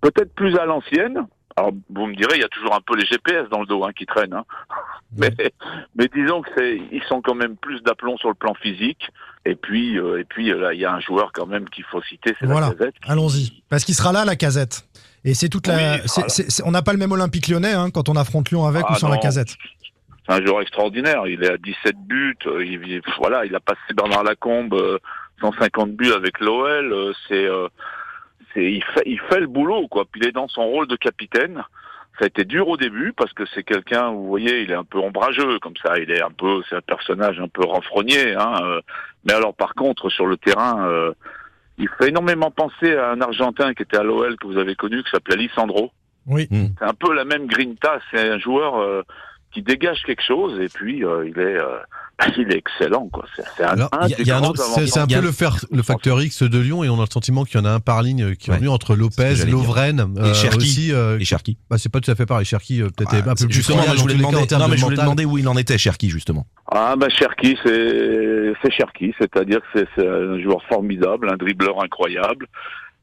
peut-être plus à l'ancienne. Alors, vous me direz, il y a toujours un peu les GPS dans le dos hein, qui traînent. hein. Mais, mais disons que c'est, ils sont quand même plus d'aplomb sur le plan physique. Et puis, euh, et puis euh, là, il y a un joueur quand même qu'il faut citer, c'est Voilà, la Gazette. allons-y. Parce qu'il sera là, la casette. Et c'est toute la. Oui, c'est- voilà. c'est- c'est- on n'a pas le même Olympique lyonnais hein, quand on affronte Lyon avec Ah ou sans la casette. C'est un joueur extraordinaire. Il est à 17 buts. euh, Il, il- voilà, il a passé Bernard Lacombe euh, 150 buts avec l'OL. C'est, euh, c'est, il fait, il fait le boulot, quoi. Puis il est dans son rôle de capitaine. Ça a été dur au début parce que c'est quelqu'un, vous voyez, il est un peu ombrageux comme ça. Il est un peu, c'est un personnage un peu renfrogné. Hein, euh. mais alors, par contre, sur le terrain, euh, il fait énormément penser à un Argentin qui était à l'OL que vous avez connu, qui s'appelait Lisandro. Oui. C'est un peu la même grinta. C'est un joueur euh, qui dégage quelque chose et puis euh, il est, euh, il est excellent. Quoi. C'est, un, peu le, facteur X de Lyon et on a le sentiment qu'il y en a un par ligne euh, qui est venu entre Lopez. Lovren Et Cherki. aussi. euh, Et Cherki. bah, c'est pas tout à fait pareil. Cherki euh, peut-être un peu plus Justement, je voulais demander, de je voulais où il en était, Cherki, justement. Ah bah Cherki, c'est c'est Cherki, c'est-à-dire que c'est, un joueur formidable, un dribbleur incroyable,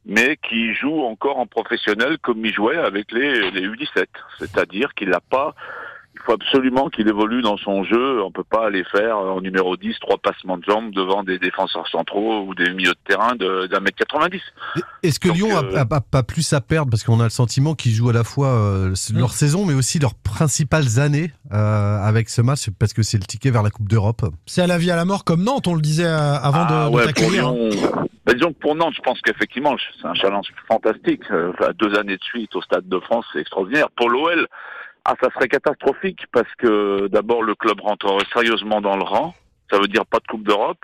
mais qui joue encore en professionnel comme il jouait avec les, les U17. C'est-à-dire qu'il n'a pas, faut absolument qu'il évolue dans son jeu. On peut pas aller faire en numéro 10 trois passements de jambes devant des défenseurs centraux ou des milieux de terrain de- d'un mètre 90. Est-ce que Lyon a, euh, a- a pas plus à perdre? Parce qu'on a le sentiment qu'ils jouent à la fois euh, Mm. leur saison mais aussi leurs principales années euh, avec ce match parce que c'est le ticket vers la Coupe d'Europe. C'est à la vie à la mort comme Nantes, on le disait euh, avant Ah de, de ouais, pour t'accueillir. hein. Lyon, bah, disons que pour Nantes, je pense qu'effectivement, c'est un challenge fantastique. Enfin, deux années de suite au Stade de France, c'est extraordinaire. Pour l'OL, ah, ça serait catastrophique parce que d'abord, le club rentrerait sérieusement dans le rang. Ça veut dire pas de Coupe d'Europe.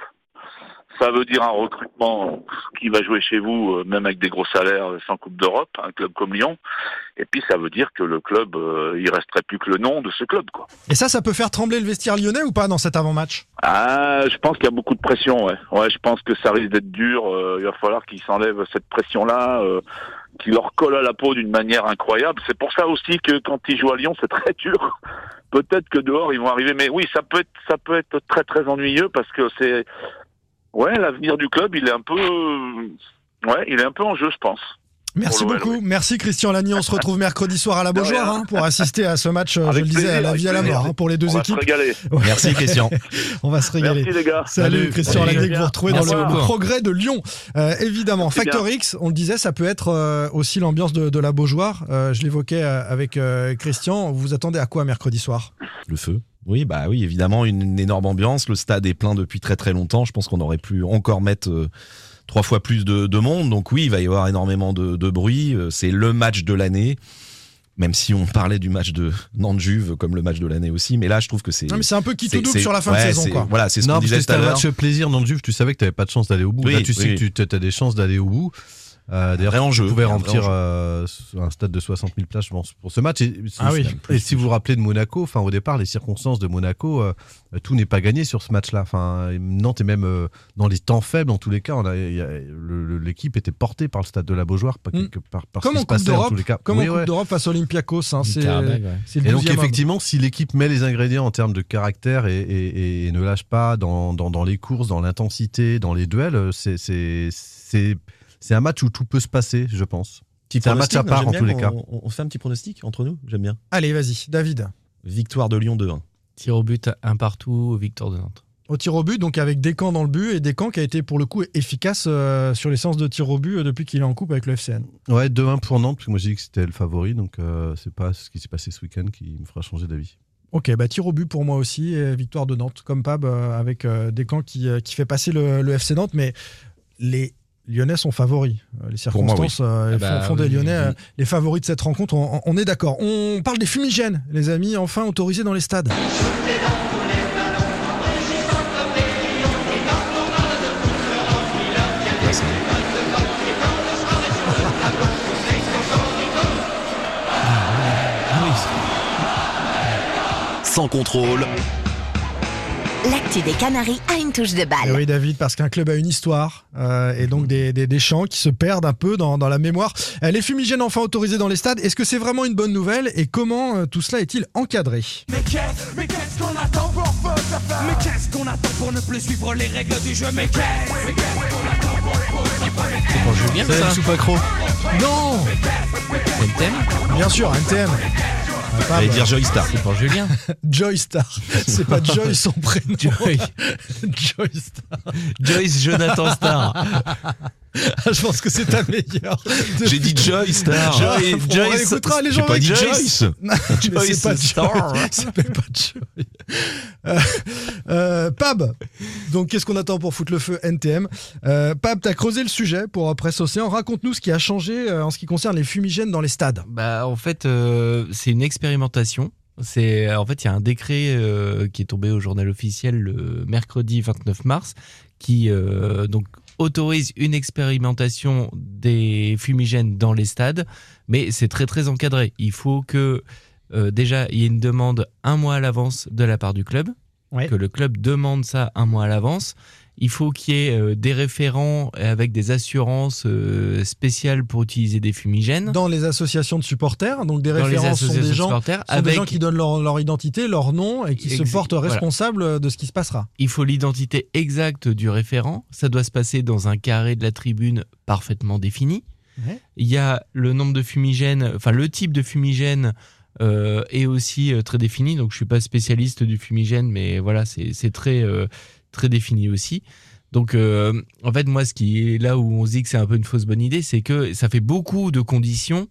Ça veut dire un recrutement qui va jouer chez vous, euh, même avec des gros salaires, euh, sans Coupe d'Europe, un club comme Lyon. Et puis, ça veut dire que le club, euh, il resterait plus que le nom de ce club, quoi. Et ça, ça peut faire trembler le vestiaire lyonnais ou pas dans cet avant-match? Ah, je pense qu'il y a beaucoup de pression, ouais. Ouais, je pense que ça risque d'être dur. il va falloir qu'ils s'enlèvent cette pression-là, qui leur colle à la peau d'une manière incroyable. C'est pour ça aussi que quand ils jouent à Lyon, c'est très dur. Peut-être que dehors ils vont arriver, mais oui, ça peut être, ça peut être très très ennuyeux parce que c'est, ouais, l'avenir du club, il est un peu, ouais, il est un peu en jeu, je pense. Merci beaucoup. Merci Christian Lagny. On se retrouve mercredi soir à la Beaujoire hein, pour assister à ce match, euh, je le disais, à la vie à la mort hein, pour les deux On va équipes. se régaler. Ouais. Merci, Christian. On va se régaler. Merci les gars. Salut, Salut. Christian. Lagny que vous retrouvez dans le, progrès de Lyon. Euh, évidemment, Merci Factor bien. X, on le disait, ça peut être euh, aussi l'ambiance de, de la Beaujoire. Euh, je l'évoquais avec euh, Christian. Vous attendez à quoi mercredi soir? Le feu. Oui, bah oui, évidemment, une, une énorme ambiance. Le stade est plein depuis très très longtemps. Je pense qu'on aurait pu encore mettre euh, trois fois plus de, de monde. Donc oui, il va y avoir énormément de, de bruit. Euh, C'est le match de l'année. Même si on parlait du match de Nantes-Juve comme le match de l'année aussi, mais là je trouve que c'est. Non, mais c'est un peu qui tout double sur la fin de saison, c'est- quoi. Voilà, c'est ce non, qu'on disait tout c'était à un l'heure. match plaisir dans le Juve. Tu savais que tu n'avais pas de chance d'aller au bout. Oui, Là, tu sais que tu as des chances d'aller au bout. Euh, enjeu. pouvais Un vrai remplir enjeu. euh, un stade de 60 000 places, je pense, pour ce match. Et, Ah oui. et si vous vous rappelez de Monaco, enfin au départ, les circonstances de Monaco, euh, tout n'est pas gagné sur ce match-là. Enfin, Nantes est même euh, dans les temps faibles, en tous les cas, l'équipe était portée par le stade de la Beaujoire, pas Mm. quelque- par, par Comme ce en qui se en d'Europe, tous les cas. comme Oui, en Coupe ouais. d'Europe face à Olympiakos. hein, c'est ouais. Et donc 12e homme. effectivement, si l'équipe met les ingrédients en termes de caractère et, et- et ne lâche pas dans, dans, dans les courses, dans l'intensité, dans les duels, c'est c'est un match où tout peut se passer, je pense. C'est un match à part en tous les cas. On, on fait un petit pronostic entre nous, j'aime bien. Allez, vas-y, David. Victoire de Lyon 2-1. Tir au but, un partout, victoire de Nantes. Au tir au but, donc avec Descamps dans le but et Descamps qui a été pour le coup efficace euh, sur les séances de tir au but euh, depuis qu'il est en coupe avec le FCN. Ouais, 2-1 pour Nantes, parce que moi j'ai dit que c'était le favori, donc euh, c'est pas ce qui s'est passé ce week-end qui me fera changer d'avis. Ok, bah tir au but pour moi aussi, et victoire de Nantes, comme Pab, euh, avec euh, Descamps qui, euh, qui fait passer le, le FC Nantes, mais les Lyonnais sont favoris. Euh, Les moi, circonstances oui. euh, Ah bah, font, font des oui, Lyonnais oui. euh, les favoris de cette rencontre, on, on est d'accord. On parle des fumigènes, les amis, enfin autorisés dans les stades. Sans contrôle, L'actu des Canaries a une touche de Et balle. oui, David, parce qu'un club a une histoire euh, et donc des, des, des chants qui se perdent un peu dans, dans la mémoire. Euh, les fumigènes enfin autorisés dans les stades, est-ce que c'est vraiment une bonne nouvelle et comment euh, tout cela est-il encadré? Mais qu'est-ce, mais qu'est-ce qu'on attend pour Mais qu'est-ce qu'on attend pour ne plus suivre les règles du jeu? Mais qu'est-ce, mais qu'est-ce qu'on attend pour C'est pour Julien, ça Soupacro. Non NTM Bien sûr, NTM. Ah, J'allais bah, dire Joy Star. C'est pour Julien. Joy Star. C'est pas Joy son prénom. Joy. Joy Star. Joyce Jonathan Star. Ah, je pense que c'est ta meilleure. J'ai dit Joy Star. Joy, Joy- on Joyce- réécoutera, les J'ai gens pas dit avec Joyce. Non, Joyce c'est pas Star. Même pas Joy. Euh, euh, Pab, donc qu'est-ce qu'on attend pour foutre le feu NTM euh, Pab, t'as creusé le sujet pour Presse Océan. Raconte-nous ce qui a changé euh, en ce qui concerne les fumigènes dans les stades. Bah, en fait, euh, c'est une expérimentation. C'est en fait, il y a un décret euh, qui est tombé au journal officiel le mercredi 29 mars qui euh, donc autorise une expérimentation des fumigènes dans les stades, mais c'est très très encadré. Il faut que euh, déjà il y ait une demande un mois à l'avance de la part du club, Ouais. que le club demande ça un mois à l'avance. Il faut qu'il y ait euh, des référents avec des assurances euh, spéciales pour utiliser des fumigènes. Dans les associations de supporters, donc des références sont des de gens, sont des avec- gens qui donnent leur, leur identité, leur nom et qui se portent voilà. responsables de ce qui se passera. Il faut l'identité exacte du référent. Ça doit se passer dans un carré de la tribune parfaitement défini. Ouais. Il y a le nombre de fumigènes, enfin le type de fumigène euh, est aussi très défini. Donc je suis pas spécialiste du fumigène, mais voilà, c'est c'est très euh, très défini aussi. Donc euh, en fait moi ce qui est là où on se dit que c'est un peu une fausse bonne idée, c'est que ça fait beaucoup de conditions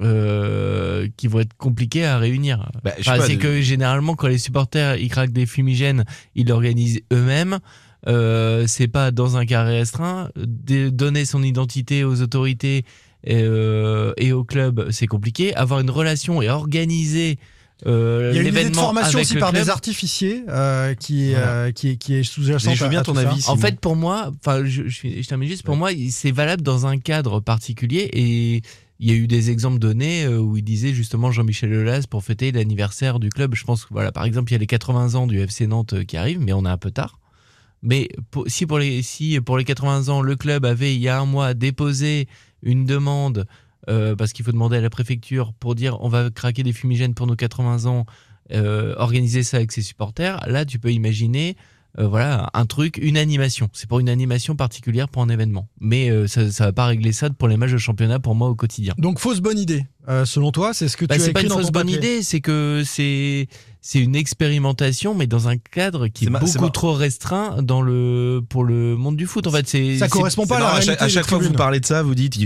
euh, qui vont être compliquées à réunir. Bah, Enfin, c'est de- que généralement quand les supporters ils craquent des fumigènes, ils l'organisent eux-mêmes. Euh, c'est pas dans un carré restreint. Dé- donner son identité aux autorités euh, et au club, c'est compliqué. Avoir une relation et organiser euh, Il y a une idée de formation avec aussi par club. des artificiers euh, qui, Voilà. euh, qui, est- qui est sous-jacente. Je veux bien à ton ça. avis, En fait, pour moi, enfin, je, je, termine juste. Pour moi, c'est valable dans un cadre particulier et il y a eu des exemples donnés euh, où il disait justement Jean-Michel Aulas pour fêter l'anniversaire du club. Je pense que voilà, par exemple, il y a les 80 ans du FC Nantes qui arrivent, mais on est un peu tard. Mais pour- si pour les si pour les 80 ans le club avait il y a un mois déposé une demande euh, parce qu'il faut demander à la préfecture pour dire on va craquer des fumigènes pour nos 80 ans, euh, organiser ça avec ses supporters, là tu peux imaginer euh, voilà un truc, une animation. C'est pour une animation particulière pour un événement. Mais euh, ça ça va pas régler ça pour les matchs de championnat pour moi au quotidien. Donc fausse bonne idée. Euh, selon toi, c'est ce que Bah, tu as c'est pas écrit une dans fausse ton bonne idée, c'est que c'est c'est une expérimentation, mais dans un cadre qui est, ma- beaucoup trop restreint dans le pour le monde du foot. En fait, c'est Ça c'est- correspond pas à la chaque, à chaque fois que vous parlez de ça, vous dites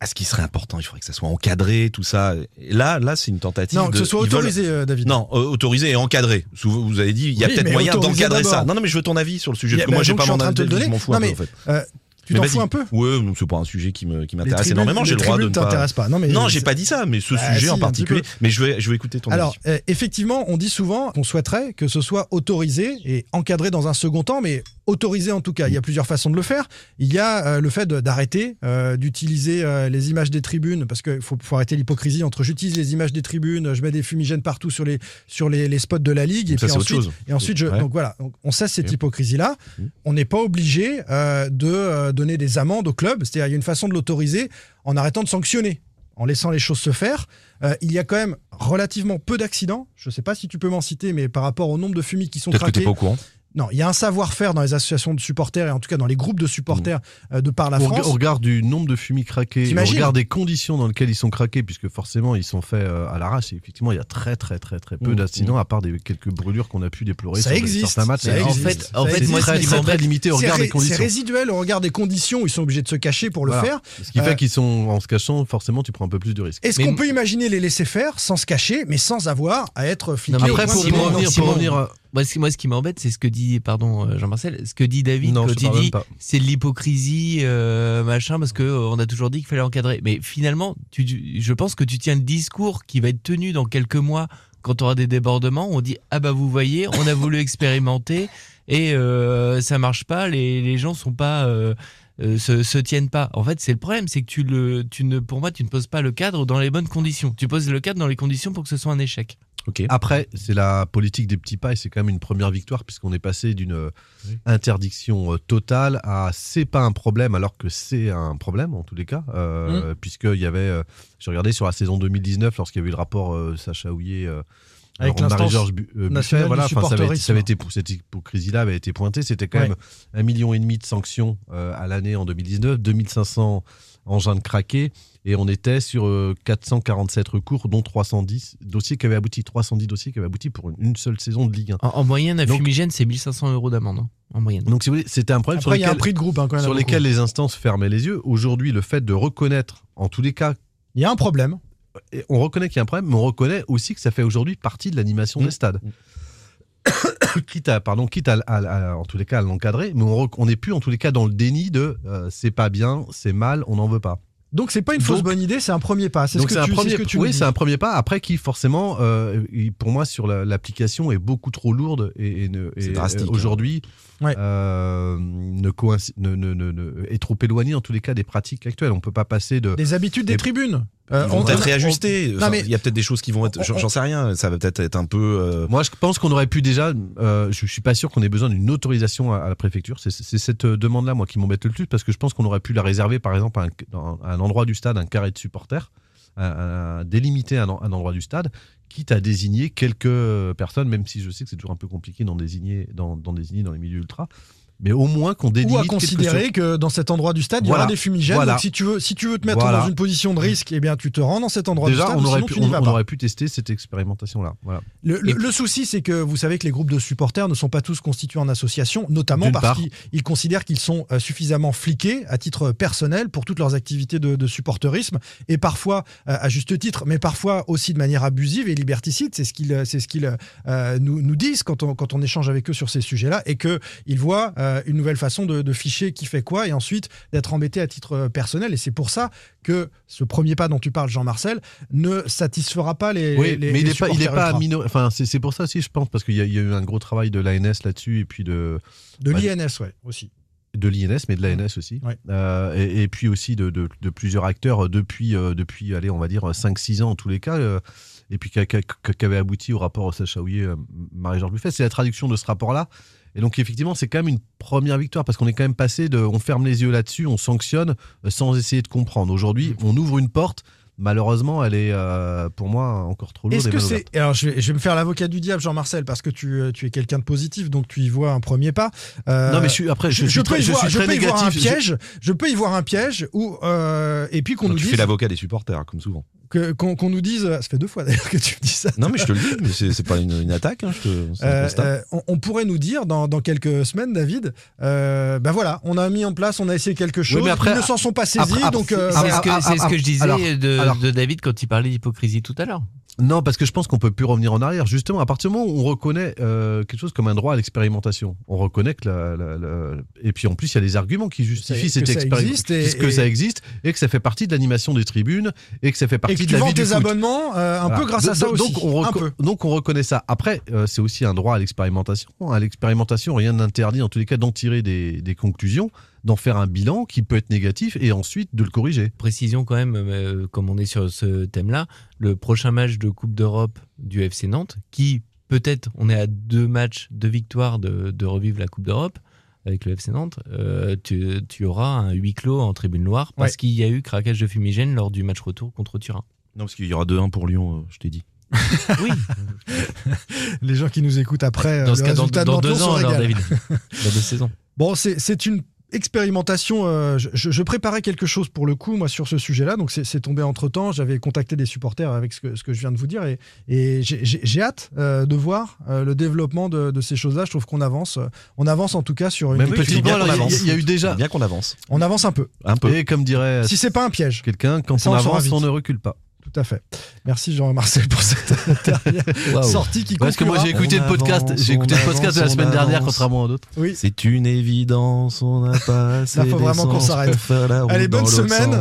ah, ce qui serait important, il faudrait que ça soit encadré, tout ça. Et là, là, c'est une tentative. Non, que de- ce soit veulent- autorisé, euh, David. Non, euh, autorisé et encadré. Vous avez dit, il y a Oui, peut-être moyen d'encadrer ça. Non, non, mais je veux ton avis sur le sujet. Parce que moi, bah, j'ai donc, pas mon train de te le avis, je donner. m'en fous Non, un peu, mais, en fait. euh, tu t'en fous un peu? Ouais, c'est pas un sujet qui me qui m'intéresse énormément. J'ai le droit de ne pas. Non, mais Non, j'ai pas dit ça, mais ce Bah, sujet si, en particulier. Mais je vais, je vais écouter ton Alors, avis. euh, effectivement, on dit souvent qu'on souhaiterait que ce soit autorisé et encadré dans un second temps, mais autorisé en tout cas. Il y a plusieurs façons de le faire. Il y a euh, le fait d'arrêter euh, d'utiliser euh, les images des tribunes, parce qu'il faut, faut arrêter l'hypocrisie entre j'utilise les images des tribunes, je mets des fumigènes partout sur les, sur les, les spots de la ligue, et ça, puis ensuite, et ensuite je, Ouais. donc voilà, donc on cesse cette hypocrisie-là. On n'est pas obligé de donner des amendes au club, c'est-à-dire il y a une façon de l'autoriser en arrêtant de sanctionner en laissant les choses se faire. Euh, il y a quand même relativement peu d'accidents. Je ne sais pas si tu peux m'en citer, mais par rapport au nombre de fumis qui sont Peut-être que craqués, pas au courant. Non, il y a un savoir-faire dans les associations de supporters et en tout cas dans les groupes de supporters euh, de par la au, France. au regard du nombre de fumis craqués, au regard des conditions dans lesquelles ils sont craqués, puisque forcément ils sont faits euh, à l'arrache, et effectivement il y a très très très très peu Mm. d'accidents, à part des quelques brûlures qu'on a pu déplorer Ça sur existe, certains matchs. ça Et En existe. fait, en fait, existe. moi, très, limité au regard des conditions. c'est résiduel au regard des conditions où ils sont obligés de se cacher pour le Voilà. faire. Ce qui fait Euh, qu'ils sont en se cachant, forcément tu prends un peu plus de risques. Est-ce qu'on peut imaginer les laisser faire sans se cacher, mais sans avoir à être fliqué point pour revenir- pour revenir à- moi, ce, moi, ce qui m'embête, c'est ce que dit, pardon, euh, Jean-Marcel, ce que dit David Non, quand il dit c'est de l'hypocrisie, euh, machin, parce que euh, on a toujours dit qu'il fallait encadrer. Mais finalement, tu, je pense que tu tiens le discours qui va être tenu dans quelques mois quand on aura des débordements. On dit ah bah vous voyez, on a voulu expérimenter et euh, ça marche pas. Les, les gens sont pas euh, euh, se, se tiennent pas. En fait, c'est le problème, c'est que tu le, tu ne, pour moi, tu ne poses pas le cadre dans les bonnes conditions. Tu poses le cadre dans les conditions pour que ce soit un échec. Après, c'est la politique des petits pas et c'est quand même une première victoire puisqu'on est passé d'une euh, interdiction euh, totale à c'est pas un problème alors que c'est un problème en tous les cas. Euh, Puisqu'il y avait, euh, j'ai regardé sur la saison 2019 lorsqu'il y avait eu le rapport euh, Sacha Houillet. euh, Avec Marie-Georges Bu- Buffet, voilà, enfin, ça avait, été- ça avait été pour cette hypocrisie-là avait été pointée. C'était quand Ouais. même un million et demi de sanctions euh, à l'année en 2019, 2500 engins de craqués, et on était sur euh, 447 recours, dont 310 dossiers qui avaient abouti, 310 dossiers qui avaient abouti pour une, une seule saison de Ligue 1. En, en moyenne, à Donc- fumigène, c'est 1500 euros d'amende. hein, en moyenne. Donc, si vous voulez, c'était un problème sur Après, il y a un lequel, prix de groupe hein, quand sur lesquels les instances fermaient les yeux. Aujourd'hui, le fait de reconnaître, en tous les cas, Il y a un problème. et on reconnaît qu'il y a un problème, mais on reconnaît aussi que ça fait aujourd'hui partie de l'animation des stades. quitte à, pardon, quitte à, à- à- en tous les cas à l'encadrer, mais on n'est plus en tous les cas dans le déni de euh, c'est pas bien, c'est mal, on n'en veut pas. Donc c'est pas une fausse Donc- bonne idée, c'est un premier pas. C'est ce que un tu, premier, ce que tu oui, c'est un premier pas. Après, qui forcément, euh, pour moi, sur la- l'application est beaucoup trop lourde et, hein. Ouais. euh, ne coïncide, ne, ne- ne- ne- est trop éloigné en tous les cas des pratiques actuelles. On peut pas passer de Des habitudes des tribunes. Euh, Ils vont on- peut-être on- réajuster. Enfin, Il y a peut-être des choses qui vont être. J'en sais rien. Ça va peut-être être un peu. euh, Moi, je pense qu'on aurait pu déjà. euh, je, suis pas sûr qu'on ait besoin d'une autorisation à, à la préfecture. C'est c'est cette euh, demande-là, moi, qui m'embête le plus, parce que je pense qu'on aurait pu la réserver, par exemple, à un, dans- à un endroit du stade, un carré de supporters, à, à délimiter un endroit du stade, quitte à désigner quelques personnes, même si je sais que c'est toujours un peu compliqué d'en désigner, dans les milieux ultras. Mais au moins qu'on délimite. ou à considérer que dans cet endroit du stade, il y aura des fumigènes. Voilà. Donc si tu veux, si tu veux te mettre Voilà. dans une position de risque, eh bien tu te rends dans cet endroit Déjà, du stade. on aurait, sinon pu, tu on- vas on pas. aurait pu tester cette expérimentation-là. Le, le- souci, c'est que vous savez que les groupes de supporters ne sont pas tous constitués en association, notamment parce qu'ils ils considèrent qu'ils sont euh, suffisamment fliqués à titre personnel pour toutes leurs activités de, de supporterisme, et parfois euh, à juste titre, mais parfois aussi de manière abusive et liberticide. C'est ce qu'ils euh, c'est ce qu'ils euh, nous, nous disent quand on, quand on échange avec eux sur ces sujets-là, et qu'ils voient euh, une nouvelle façon de, de ficher qui fait quoi, et ensuite d'être embêté à titre euh, personnel. Et c'est pour ça que ce premier pas dont tu parles, Jean-Marcel, ne satisfera pas les. Oui, les- mais il n'est pas, il est supporters pas Enfin, c'est pour ça aussi, je pense, parce qu'il y, y a eu un gros travail de l'ANS là-dessus et puis de De Ouais. l'INS, ouais, aussi. de l'INS, mais de l'ANS aussi, Ouais. Euh, et, et puis aussi de, de- de plusieurs acteurs depuis, euh, depuis allez, on va dire 5-6 ans en tous les cas, euh, et puis qui avait abouti au rapport Sacha Houillet, euh, Marie-Georges Buffet. C'est la traduction de ce rapport-là. Et donc effectivement, c'est quand même une première victoire parce qu'on est quand même passé de, on ferme les yeux là-dessus, on sanctionne euh, sans essayer de comprendre. Aujourd'hui, Mm. on ouvre une porte. Malheureusement, elle est euh, pour moi encore trop lourde. Est-ce que c'est. Alors, je vais, je vais me faire l'avocat du diable, Jean-Marcel, parce que tu, euh, tu es quelqu'un de positif, donc tu y vois un premier pas. Euh, Non, mais je suis après, je, suis peux très, y je voir, je peux y voir un piège. Je peux y voir un piège où euh, et puis qu'on nous tu dise fais l'avocat des supporters, comme souvent. Que- qu'on qu'on nous dise. Ça fait deux fois d'ailleurs que tu me dis ça. Non, mais je te le dis, mais c'est c'est pas une, une attaque. hein, je te- c'est un Euh, euh, on, on pourrait nous dire dans, dans quelques semaines, David, euh, ben voilà, on a mis en place, on a essayé quelque chose, mais après- ils ne s'en sont pas saisis, après- après- donc euh, C'est Ah, ce que, ah, c'est ce ah, que je disais alors- de, alors- de David quand il parlait d'hypocrisie tout à l'heure. Non, parce que je pense qu'on peut plus revenir en arrière. Justement, à partir du moment où on reconnaît euh, quelque chose comme un droit à l'expérimentation, on reconnaît que la, la- la- et puis en plus il y a des arguments qui justifient cette expérimentation, que ça existe et que ça fait partie de l'animation des tribunes et que ça fait partie que de tu la vends vie du tes foot. abonnements euh, un Voilà. peu grâce à Donc- ça aussi. Donc on, un reco- peu. donc on reconnaît ça. Après, euh, c'est aussi un droit à l'expérimentation. À l'expérimentation, rien n'interdit en tous les cas d'en tirer des, des conclusions, d'en faire un bilan qui peut être négatif et ensuite de le corriger. Précision quand même, euh, comme on est sur ce thème-là, le prochain match de Coupe d'Europe du FC Nantes, qui peut-être, on est à deux matchs, deux victoires de, de revivre la Coupe d'Europe avec le FC Nantes, euh, tu, tu auras un huis clos en tribune noire parce Ouais. qu'il y a eu craquage de fumigène lors du match retour contre Turin. Non, parce qu'il y aura 2-1 pour Lyon, euh, je t'ai dit. Oui. Les gens qui nous écoutent après, Dans euh, ce le cas, dans, résultat de dans deux ans, alors. David. Dans deux saisons. Bon, c'est c'est une expérimentation. euh, je, préparais quelque chose pour le coup, moi, sur ce sujet-là. Donc, c'est tombé entre temps. J'avais contacté des supporters avec ce que, ce que je viens de vous dire. Et, et j'ai- hâte euh, de voir euh, le développement de, de ces choses-là. Je trouve qu'on avance. euh, On avance en tout cas sur une Même petite effectivement, alors, il y a- il y, a eu déjà. Bien qu'on avance. On avance un peu. Un peu. Et comme dirait Si c'est pas un piège. quelqu'un, quand Ça, on avance, on ne recule pas. Tout à fait. Merci Jean-Marcel pour cette dernière sortie qui Parce que moi j'ai écouté On le podcast, avance, j'ai écouté le podcast de la semaine dernière, contrairement à d'autres. Oui. C'est une évidence, on n'a pas assez Là, faut vraiment qu'on s'arrête. Allez, bonne semaine.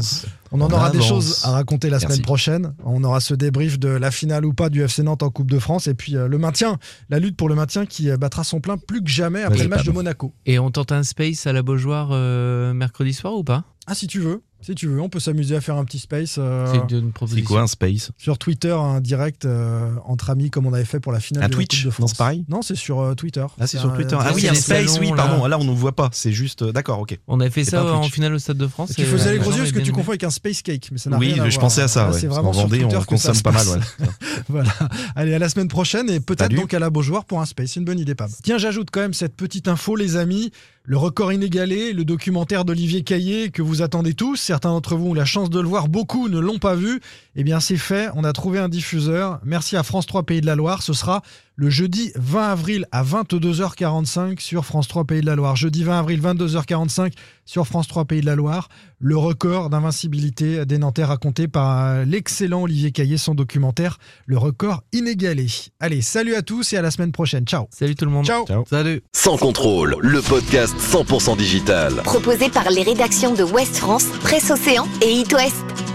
On en On aura des choses à raconter la Merci. semaine prochaine. On aura ce débrief de la finale ou pas du FC Nantes en Coupe de France et puis euh, le maintien, la lutte pour le maintien qui euh, battra son plein plus que jamais après le match de. Monaco. Et on tente un space à la Beaujoire euh, mercredi soir ou pas? Ah si tu veux, si tu veux, on peut s'amuser à faire un petit space euh, C'est une C'est proposition. quoi un space sur Twitter, un direct euh, entre amis comme on avait fait pour la finale Un de la Twitch Coupe de Non, France. c'est pareil Non, c'est sur euh, Twitter. Ah, c'est sur un- Twitter. Ah oui, un space, salons, oui, là. pardon. Là, on ne voit pas. C'est juste. euh, D'accord, ok. On avait fait ça en Twitch. finale au Stade de France. Tu et, faisais euh, les gros yeux parce que tu confonds avec un space cake, mais ça n'a Oui, rien à je voir. pensais à ça. Là, ouais. c'est vraiment sur Vendée, Twitter on consomme pas mal. Voilà. Allez, à la semaine prochaine et peut-être donc à la Beaujoire pour un space. C'est une bonne idée, Pab. Tiens, j'ajoute quand même cette petite info, les amis. Le record inégalé, le documentaire d'Olivier Caillé que vous attendez tous. Certains d'entre vous ont la chance de le voir, beaucoup ne l'ont pas vu. Eh bien, c'est fait. On a trouvé un diffuseur. Merci à France 3 Pays de la Loire. Ce sera le jeudi 20 avril à 22h45 sur France 3 Pays de la Loire. Jeudi 20 avril, 22h45 sur France 3 Pays de la Loire. Le record d'invincibilité des Nantais raconté par euh, l'excellent Olivier Caillé, son documentaire Le record inégalé. Allez, salut à tous et à la semaine prochaine. Ciao. Salut tout le monde. Ciao. Salut. Sans contrôle, le podcast 100% digital. Proposé par les rédactions de Ouest France, Presse Océan et It West.